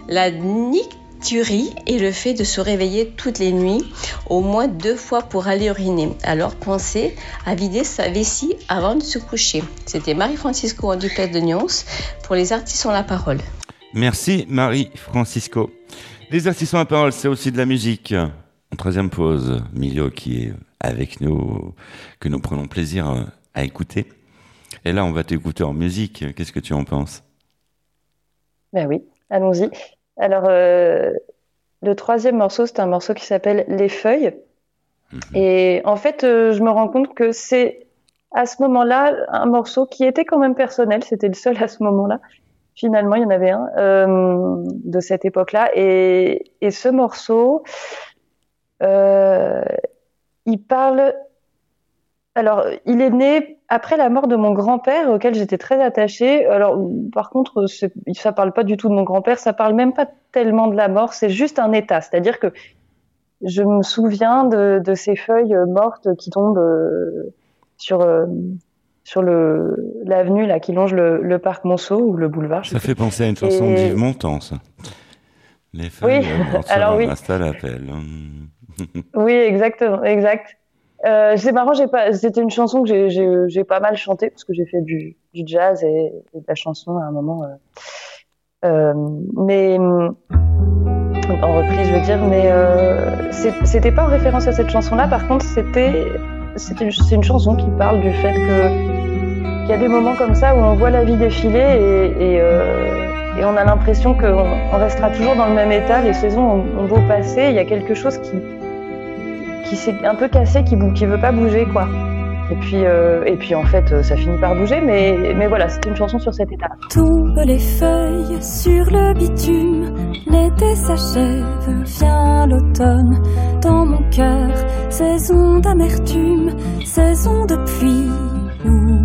La nicturie est le fait de se réveiller toutes les nuits au moins deux fois pour aller uriner. Alors pensez à vider sa vessie avant de se coucher. C'était Marie-Francisco duplex de Nyons. Pour les artistes ont la parole. Merci Marie Francisco. Les ont la parole, c'est aussi de la musique. En troisième pause, Milo qui est avec nous, que nous prenons plaisir à écouter. Et là, on va t'écouter en musique. Qu'est-ce que tu en penses? Ben oui, allons-y. Alors, euh, le troisième morceau, c'est un morceau qui s'appelle Les Feuilles. Et en fait, euh, je me rends compte que c'est à ce moment-là un morceau qui était quand même personnel. C'était le seul à ce moment-là. Finalement, il y en avait un euh, de cette époque-là. Et, ce morceau, euh, il parle. Alors, il est né après la mort de mon grand-père, auquel j'étais très attachée. Alors, par contre, ça parle pas du tout de mon grand-père, ça parle même pas tellement de la mort, c'est juste un état. C'est-à-dire que je me souviens de, ces feuilles mortes qui tombent euh, sur, sur le, l'avenue là, qui longe le, le parc Monceau ou le boulevard. Ça fait penser à une chanson Et- de Yves Montand, ça. Les Oui, euh, *laughs* se alors oui. à l'appel. Hum. Oui, exactement, exact. Euh, c'est marrant, j'ai pas, c'était une chanson que j'ai, pas mal chanté parce que j'ai fait du, du jazz et, et de la chanson à un moment. euh, euh, mais hum, en reprise, je veux dire, mais c'était pas en référence à cette chanson-là. Par contre, c'était, c'est une chanson qui parle du fait qu'il y a des moments comme ça où on voit la vie défiler et, euh, on a l'impression qu'on on restera toujours dans le même état. Les saisons ont, beau passer, il y a quelque chose qui s'est un peu cassé, qui qui veut pas bouger quoi. Et puis euh, et puis en fait euh, ça finit par bouger, mais mais voilà, c'est une chanson sur cet état. Tombent les feuilles sur le bitume, l'été s'achève, vient l'automne. Dans mon cœur, saison d'amertume, saison de pluie où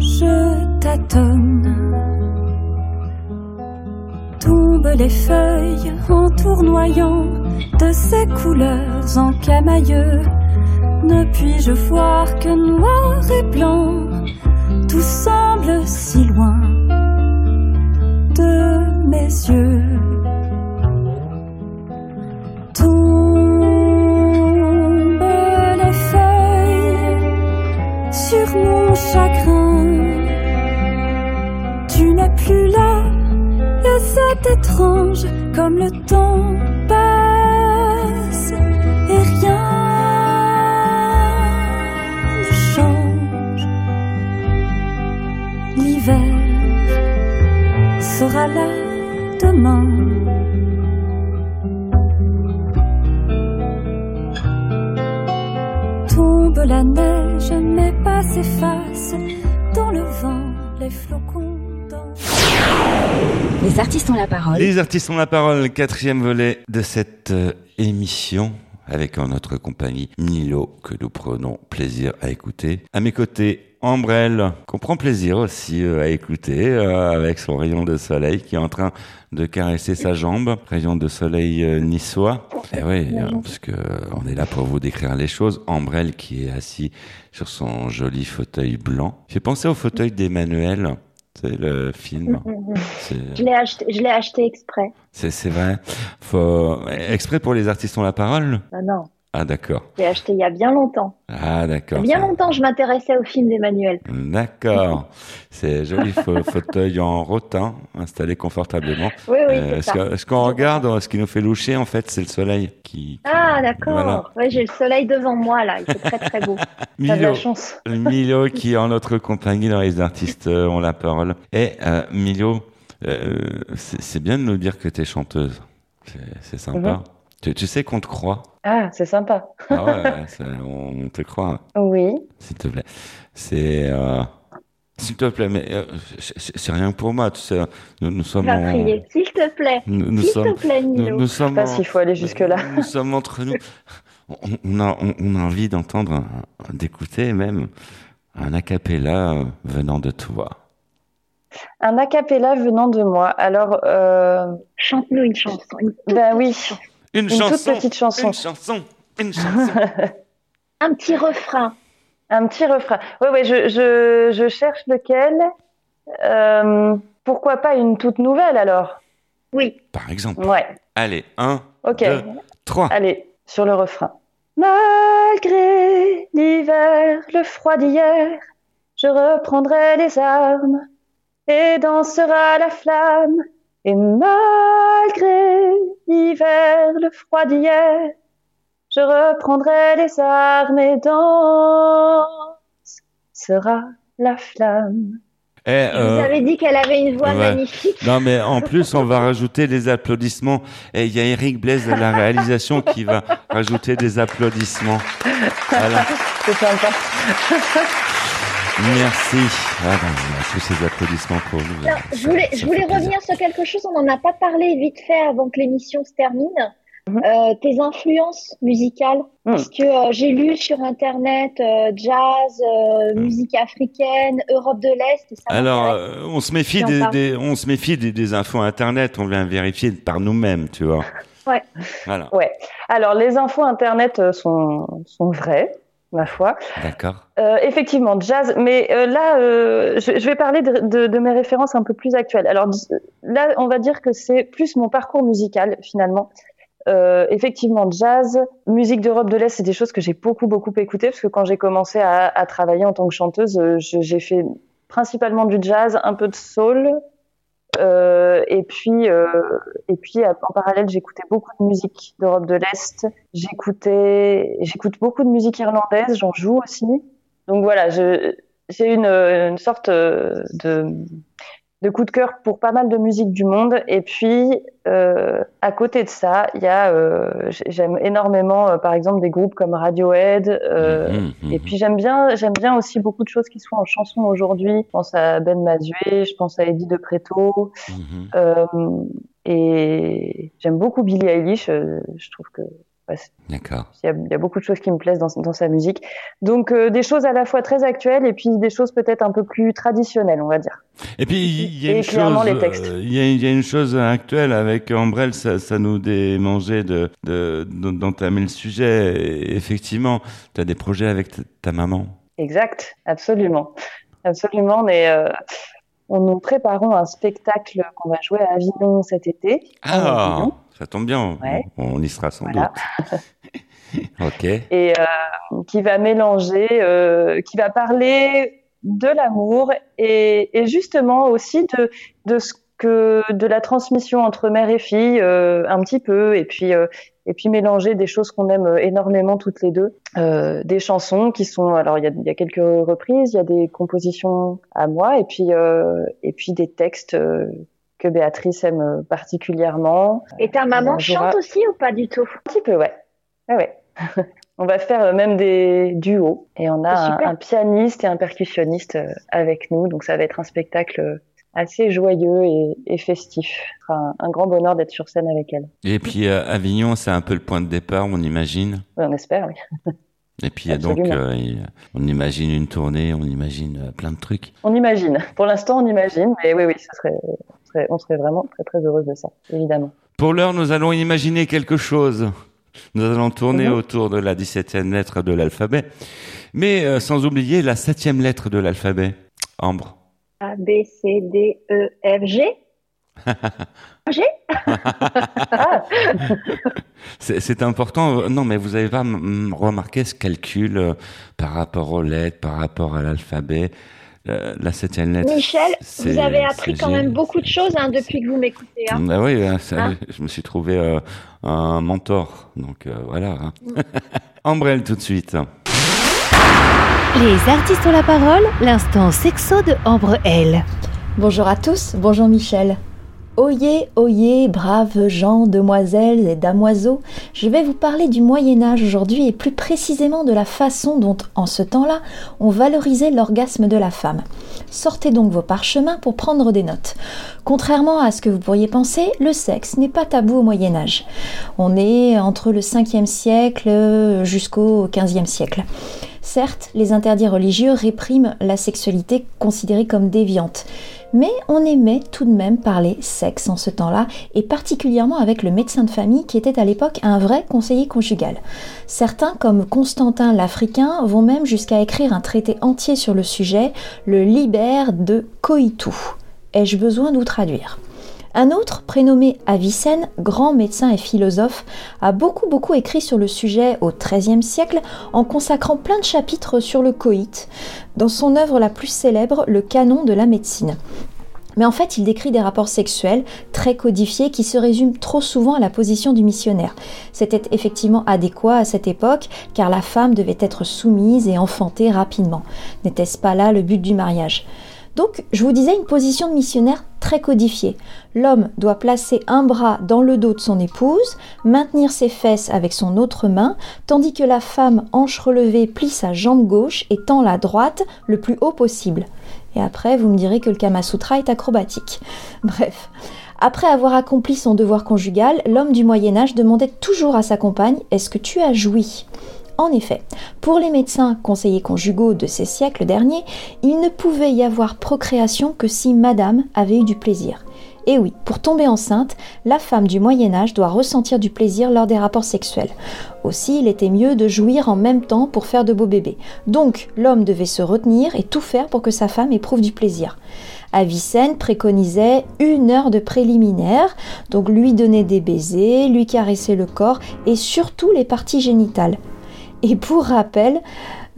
je tâtonne. Tombent les feuilles en tournoyant de ces couleurs en camailleux. Ne puis-je voir que noir et blanc tout semble si loin de mes yeux. Tombent les feuilles sur mon chagrin. Tu n'es plus là, et c'est étrange comme le temps L'hiver sera là demain. Tombent que la neige, mais pas s'efface dans le vent, les flocons. Les artistes ont la parole. Les artistes ont la parole, quatrième volet de cette euh, émission avec en notre compagnie Milo que nous prenons plaisir à écouter. À mes côtés, Ambrelle qu'on prend plaisir aussi euh, à écouter euh, avec son rayon de soleil qui est en train de caresser sa jambe, rayon de soleil euh, niçois. Et oui, euh, parce que on est là pour vous décrire les choses. Ambrelle qui est assis sur son joli fauteuil blanc. J'ai pensé au fauteuil d'Emmanuel. C'est le film. *laughs* C'est- Je l'ai acheté, je l'ai acheté exprès. C'est c'est vrai. Faut exprès pour les artistes ont la parole? Non, non, Ah d'accord. je l'ai acheté il y a bien longtemps. Ah d'accord. bien longtemps, je m'intéressais au film d'Emmanuel. D'accord. C'est joli fa- *laughs* fauteuil en rotin installé confortablement. Oui, oui, Euh, ce qu'on regarde, ce qui nous fait loucher en fait, c'est le soleil qui. Ah, d'accord. Voilà. Ouais, j'ai le soleil devant moi, là. Il fait très, très beau. *laughs* Milo, *laughs* Milo qui est en notre compagnie dans les artistes euh, ont la parole. Et euh, Milo, euh, c'est bien de nous dire que tu es chanteuse. C'est- C'est sympa. Mhm. Tu, tu sais qu'on te croit. Ah, c'est sympa. Ah ouais, *laughs* on te croit. Oui. S'il te plaît. C'est. euh, S'il te plaît, mais euh, c'est rien pour moi, tu sais. Nous, nous sommes. Va en- s'il te plaît. Nous, nous S'il sommes. te plaît, nous, Milo. nous sommes. Je sais pas en- s'il faut aller jusque-là. Nous sommes entre nous. On, on a, on, on a envie d'entendre, d'écouter même un acapella venant de toi. Un a cappella venant de moi. Alors, euh... chante-nous une chanson. ben oui. Une, toute chanson, petite chanson. Une chanson. Une chanson. *laughs* Un petit refrain. Un petit refrain. Ouais, ouais, je, je, je cherche lequel. Euh, pourquoi pas une toute nouvelle alors? Oui. Par exemple. Ouais. Allez, un, Ok. deux, trois. Allez, sur le refrain. Malgré l'hiver, le froid d'hier, je reprendrai les armes et dansera la flamme. Et malgré l'hiver, le froid d'hier, je reprendrai les armes et dansera la flamme. Eh, Vous euh, avez dit qu'elle avait une voix ouais. magnifique. Non, mais en plus, on va rajouter des applaudissements. Et il y a Eric Blaise de la réalisation qui va rajouter des applaudissements. Voilà. C'est sympa. Merci. Ah, ben, on a tous ces applaudissements pour nous. Alors, je voulais, je voulais revenir sur quelque chose, on n'en a pas parlé vite fait avant que l'émission se termine. Euh, tes influences musicales, parce que euh, j'ai lu sur internet euh, jazz, euh, musique africaine, Europe de l'Est. Alors, euh, on se méfie des, des- on se méfie des, des infos internet. On vient vérifier par nous-mêmes, tu vois. Ouais. Voilà. Ouais. Alors, les infos internet euh, sont, sont vraies, ma foi. D'accord. Euh, effectivement, jazz. Mais euh, là, euh, je, je vais parler de, de- de mes références un peu plus actuelles. Alors là, on va dire que c'est plus mon parcours musical finalement. Euh, effectivement, jazz, musique d'Europe de l'Est, c'est des choses que j'ai beaucoup beaucoup écoutées parce que quand j'ai commencé à, à travailler en tant que chanteuse, euh, j'ai fait principalement du jazz, un peu de soul. Euh, et puis, euh, et puis en parallèle, j'écoutais beaucoup de musique d'Europe de l'Est. J'écoutais, j'écoute beaucoup de musique irlandaise. J'en joue aussi. Donc voilà, j'ai une, une sorte euh, de, de coup de cœur pour pas mal de musique du monde. Et puis, euh, à côté de ça, il y a, euh, j'aime énormément, euh, par exemple, des groupes comme Radiohead. euh, Mhm, Et puis j'aime bien, j'aime bien aussi beaucoup de choses qui sont en chanson aujourd'hui. Je pense à Ben Mazué, je pense à Eddie De Preto. Euh, et j'aime beaucoup Billie Eilish. euh, je trouve que D'accord. il y, a, il y a beaucoup de choses qui me plaisent dans, dans sa musique. Donc euh, des choses à la fois très actuelles et puis des choses peut-être un peu plus traditionnelles, on va dire. Et puis il y a une chose, y, y a une actuelle avec Ambrelle, ça, ça nous démangeait de de- de- d'entamer le sujet. Et effectivement, tu as des projets avec t- ta maman. Exact, absolument, absolument. On est, euh, on nous préparons un spectacle qu'on va jouer à Avignon cet été. Ah, Avignon. Ça tombe bien. Ouais. On, on y sera sans Voilà. doute. *laughs* ok. et euh, qui va mélanger, euh, qui va parler de l'amour et, et justement aussi de, de ce que de la transmission entre mère et fille euh, un petit peu et puis et puis mélanger des choses qu'on aime énormément toutes les deux, euh, des chansons qui sont alors il y a, il y a quelques reprises, il y a des compositions à moi et puis euh, et puis des textes euh, que Béatrice aime particulièrement. Et ta maman jouera- chante aussi ou pas du tout? Un petit peu, ouais. Ouais, ouais. *laughs* On va faire euh, même des duos et on a un, pianiste et un percussionniste euh, avec nous, donc ça va être un spectacle euh, assez joyeux et, et festif. Ce un, un grand bonheur d'être sur scène avec elle. Et puis euh, Avignon, c'est un peu le point de départ, on imagine. Ouais, on espère, oui. Et puis il y a donc, euh, on imagine une tournée, on imagine euh, plein de trucs. On imagine. Pour l'instant, on imagine, mais oui, oui, ça serait, serait- on serait vraiment très très heureuse de ça, évidemment. Pour l'heure, nous allons imaginer quelque chose. Nous allons tourner Mhm. autour de la 17e lettre de l'alphabet, mais euh, sans oublier la 7e lettre de l'alphabet. Ambre. A, B, C, D, E, F, G. *laughs* G *laughs* C'est c'est important. Non, mais vous avez pas remarqué ce calcul euh, par rapport aux lettres, par rapport à l'alphabet? Euh, la septième lettre. Michel, vous avez appris quand même beaucoup de choses hein, depuis que vous m'écoutez. hein. Ah oui, ça, Hein je me suis trouvé euh, un mentor. Donc euh, voilà. hein. Mm. *laughs* Ambrelle tout de suite. Les artistes ont la parole, l'instant sexo de Ambre L. Bonjour à tous, bonjour Michel. Oyez, oyez, braves gens, demoiselles et damoiseaux, je vais vous parler du Moyen Âge aujourd'hui et plus précisément de la façon dont, en ce temps-là, on valorisait l'orgasme de la femme. Sortez donc vos parchemins pour prendre des notes. Contrairement à ce que vous pourriez penser, le sexe n'est pas tabou au Moyen Âge. On est entre le 5e siècle jusqu'au 15e siècle. Certes, les interdits religieux répriment la sexualité considérée comme déviante, mais on aimait tout de même parler sexe en ce temps-là, et particulièrement avec le médecin de famille qui était à l'époque un vrai conseiller conjugal. Certains, comme Constantin l'Africain, vont même jusqu'à écrire un traité entier sur le sujet, le Liber de Coitou. Ai-je besoin de vous traduire? Un autre, prénommé Avicenne, grand médecin et philosophe, a beaucoup beaucoup écrit sur le sujet au XIIIe siècle en consacrant plein de chapitres sur le coït, dans son œuvre la plus célèbre, Le Canon de la médecine. Mais en fait, il décrit des rapports sexuels très codifiés qui se résument trop souvent à la position du missionnaire. C'était effectivement adéquat à cette époque, car la femme devait être soumise et enfantée rapidement. N'était-ce pas là le but du mariage? Donc, je vous disais une position de missionnaire très codifiée. L'homme doit placer un bras dans le dos de son épouse, maintenir ses fesses avec son autre main, tandis que la femme, hanche relevée, plie sa jambe gauche et tend la droite le plus haut possible. Et après, vous me direz que le Kama Sutra est acrobatique. *laughs* Bref. Après avoir accompli son devoir conjugal, l'homme du Moyen Âge demandait toujours à sa compagne Est-ce que tu as joui? En effet, pour les médecins conseillers conjugaux de ces siècles derniers, il ne pouvait y avoir procréation que si madame avait eu du plaisir. Et oui, pour tomber enceinte, la femme du Moyen Âge doit ressentir du plaisir lors des rapports sexuels. Aussi, il était mieux de jouir en même temps pour faire de beaux bébés. Donc, l'homme devait se retenir et tout faire pour que sa femme éprouve du plaisir. Avicenne préconisait une heure de préliminaire, donc lui donner des baisers, lui caresser le corps et surtout les parties génitales. Et pour rappel,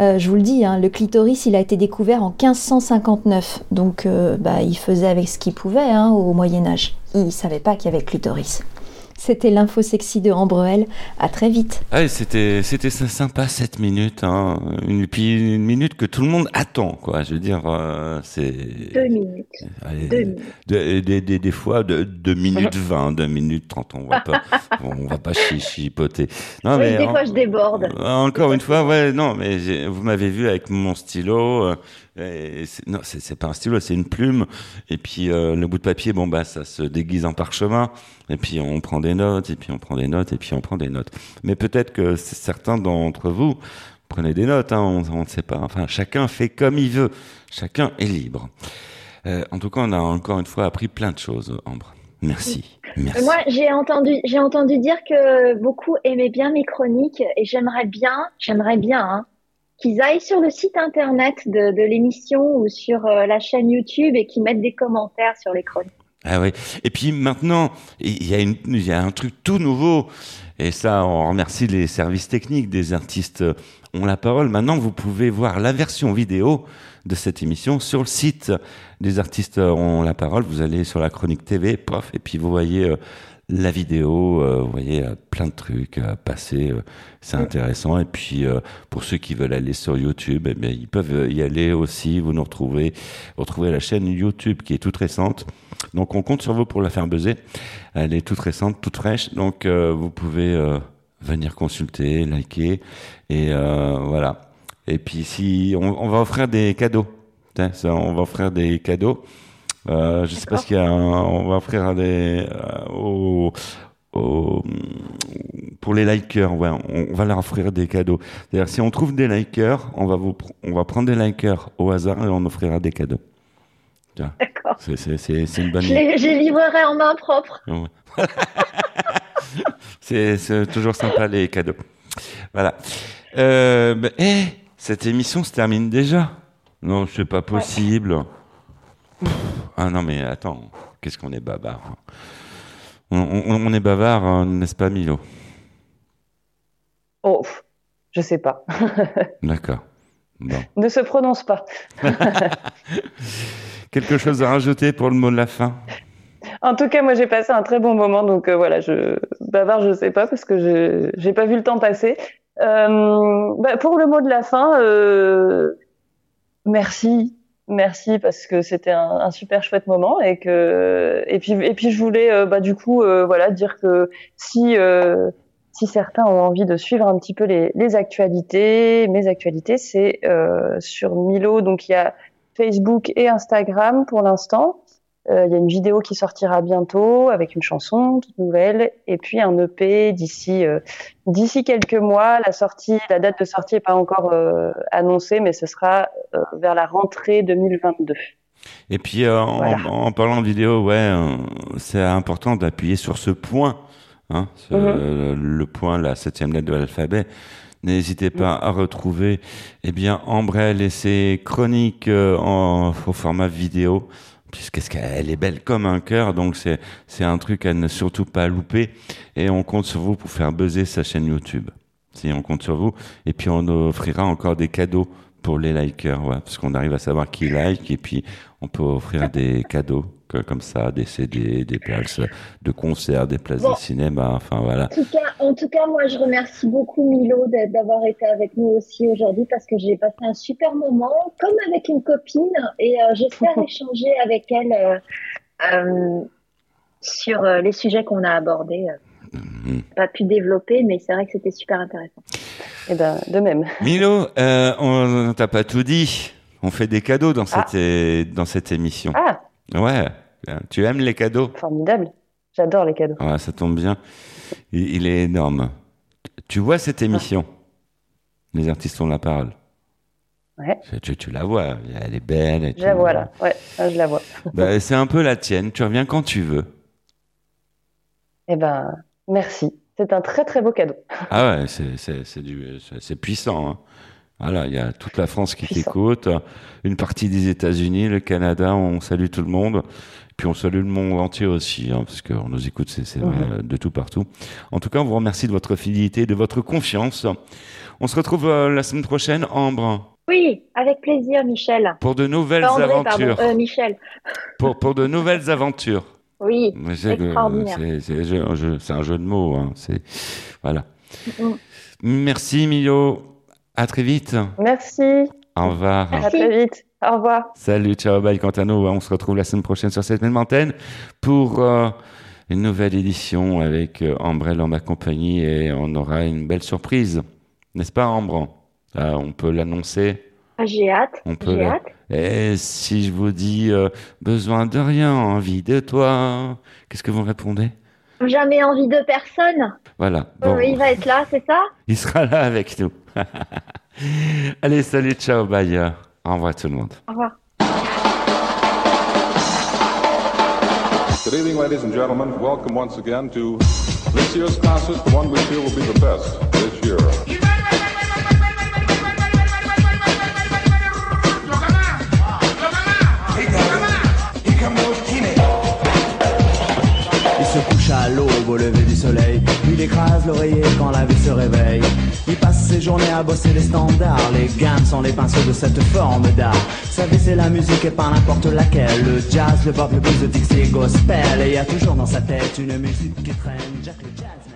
euh, je vous le dis, hein, le clitoris, il a été découvert en 1559. Donc, euh, bah, il faisait avec ce qu'il pouvait hein, au Moyen Âge. Il savait pas qu'il y avait clitoris. C'était l'info sexy de Ambrel. À très vite. Ah, c'était c'était sy- sympa 7 minutes, hein. une, puis une minute que tout le monde attend, quoi. Je veux dire, euh, c'est Deux minutes. allez, Deux minutes. de- des, fois de 2 minutes *laughs* 20, 2 minutes 30, on va pas, on va pas chi- chipoter. Non, Oui, des en- fois, je déborde. Encore une fois, ouais, non, mais vous m'avez vu avec mon stylo. euh, non, c'est pas un stylo, c'est une plume. Et puis euh, le bout de papier, bon bah ça se déguise en parchemin. Et puis on prend des notes, et puis on prend des notes, et puis on prend des notes. Mais peut-être que certains d'entre vous prenez des notes, hein, on ne sait pas. Enfin, chacun fait comme il veut. Chacun est libre. Euh, en tout cas, on a encore une fois appris plein de choses, Ambre. Merci. Merci. Moi, j'ai entendu, j'ai entendu dire que beaucoup aimaient bien mes chroniques et j'aimerais bien, j'aimerais bien, hein, qu'ils aillent sur le site internet de, l'émission ou sur euh, la chaîne YouTube et qu'ils mettent des commentaires sur les chroniques. Ah oui. Et puis maintenant, il y a il y a un truc tout nouveau. Et ça, on remercie les services techniques des artistes euh, ont la parole. Maintenant, vous pouvez voir la version vidéo de cette émission sur le site des artistes ont la parole. Vous allez sur la chronique TV, pof, et puis vous voyez euh, la vidéo, euh, vous voyez euh, plein de trucs euh, passer. euh, c'est intéressant. Et puis, euh, pour ceux qui veulent aller sur YouTube, eh bien, ils peuvent y aller aussi. Vous nous retrouvez, vous retrouvez la chaîne YouTube qui est toute récente. Donc, on compte sur vous pour la faire buzzer. Elle est toute récente, toute fraîche. Donc, vous pouvez venir consulter, liker et voilà. Et puis si on, on va offrir des cadeaux, Tiens, ça, on va offrir des cadeaux. Euh, je sais pas ce qu'il y a. un- on va offrir des euh, aux, aux- pour les likers. Ouais, on, on va leur offrir des cadeaux. C'est-à-dire si on trouve des likers, on va vous on va prendre des likers au hasard et on offrira des cadeaux. D'accord. C'est une bonne. Je les, je les livrerai en main propre. Ouais. *laughs* c'est toujours sympa les cadeaux. Voilà. Euh, bah, eh, cette émission se termine déjà. Non, c'est pas possible. Ah non, mais attends, qu'est-ce qu'on est bavard. hein. On, on- on est bavard, hein, n'est-ce pas, Milo? Oh, je sais pas. *laughs* D'accord. Bon. *laughs* ne se prononce pas. *laughs* Quelque chose à rajouter pour le mot de la fin? En tout cas, moi, j'ai passé un très bon moment. Donc euh, voilà, je bavard, je sais pas parce que je j'ai pas vu le temps passer. Euh, bah, pour le mot de la fin, euh, merci, merci parce que c'était un, super chouette moment et que et puis et puis je voulais euh, bah du coup euh, voilà dire que si euh, si certains ont envie de suivre un petit peu les, actualités, mes actualités, c'est sur Milo. Donc il y a Facebook et Instagram pour l'instant. Euh, Il y a une vidéo qui sortira bientôt avec une chanson toute nouvelle et puis un EP d'ici euh, d'ici quelques mois. La sortie, la date de sortie est pas encore euh, annoncée, mais ce sera vers la rentrée 2022. Et puis, en, Voilà. en parlant de vidéo, ouais, c'est important d'appuyer sur ce point, hein, ce- Mhm. le point, la septième lettre de l'alphabet. N'hésitez pas à retrouver, eh bien, Ambrelle et ses chroniques en, au format vidéo, puisqu'elle est belle comme un cœur, donc c'est c'est un truc à ne surtout pas louper. Et on compte sur vous pour faire buzzer sa chaîne YouTube. Si on compte sur vous, et puis on offrira encore des cadeaux pour les likers, parce qu'on arrive à savoir qui like, et puis on peut offrir *laughs* des cadeaux que- comme ça, des CD, des places de concert, des places Bon. de cinéma, enfin voilà. En tout cas, en tout cas, moi, je remercie beaucoup Milo d'avoir été avec nous aussi aujourd'hui parce que j'ai passé un super moment, comme avec une copine, et euh, j'espère *laughs* échanger avec elle euh, euh, sur euh, les sujets qu'on a abordés. Mhm. Pas pu développer, mais c'est vrai que c'était super intéressant. Et ben de même. Milo, euh, on t'a pas tout dit. On fait des cadeaux dans cette é- dans cette émission. Ah, Ouais. Tu aimes les cadeaux? Formidable. J'adore les cadeaux. Ouais, ça tombe bien. Il, il est énorme. Tu vois cette émission? Les artistes ont la parole. Ouais. Tu, la vois, elle est belle. et Je la vois là. Ouais, je la vois. *laughs* Bah, c'est un peu la tienne. Tu reviens quand tu veux. Eh ben, merci. C'est un très très beau cadeau. Ah ouais, c'est puissant. Hein. Voilà, il y a toute la France qui t'écoute, une partie des États-Unis, le Canada. On salue tout le monde. Puis on salue le monde entier aussi, hein, parce qu'on nous écoute, c'est de tout partout. En tout cas, on vous remercie de votre fidélité, de votre confiance. On se retrouve euh, la semaine prochaine, Ambre, Oui, avec plaisir, Michel. pour de nouvelles André, aventures. pardon, euh, Michel. *laughs* Pour, pour de nouvelles aventures. Oui, c'est un jeu- de mots. Hein. C'est voilà. Merci Milo. À très vite. Merci. Au revoir. À très vite. Au revoir. Salut, ciao, bye. Quant à nous, on se retrouve la semaine prochaine sur cette même antenne pour euh, une nouvelle édition avec euh, Ambrelle en ma compagnie et on aura une belle surprise. N'est-ce pas, Ambre? Euh, On peut l'annoncer. Ah, J'ai hâte. On peut J'ai la- hâte. Et si je vous dis euh, besoin de rien, envie de toi, qu'est-ce que vous répondez? Jamais envie de personne. Voilà. Bon, Euh, il va être là, c'est ça? Il sera là avec nous. *laughs* Allez, salut, ciao, bye. Au revoir tout le monde. Au revoir. Good evening, ladies and gentlemen. Welcome once again to this year's concert, the one we feel will be the best this year. Il se couche à l'aube au lever du soleil. Il écrase l'oreiller quand la vie se réveille. Il passe ses journées à bosser les standards. Les gammes sont les pinceaux de cette forme d'art. Sa vie c'est la musique et pas n'importe laquelle. Le jazz, le pop, le blues, le Dixie, gospel. Et il y a toujours dans sa tête une musique qui traîne.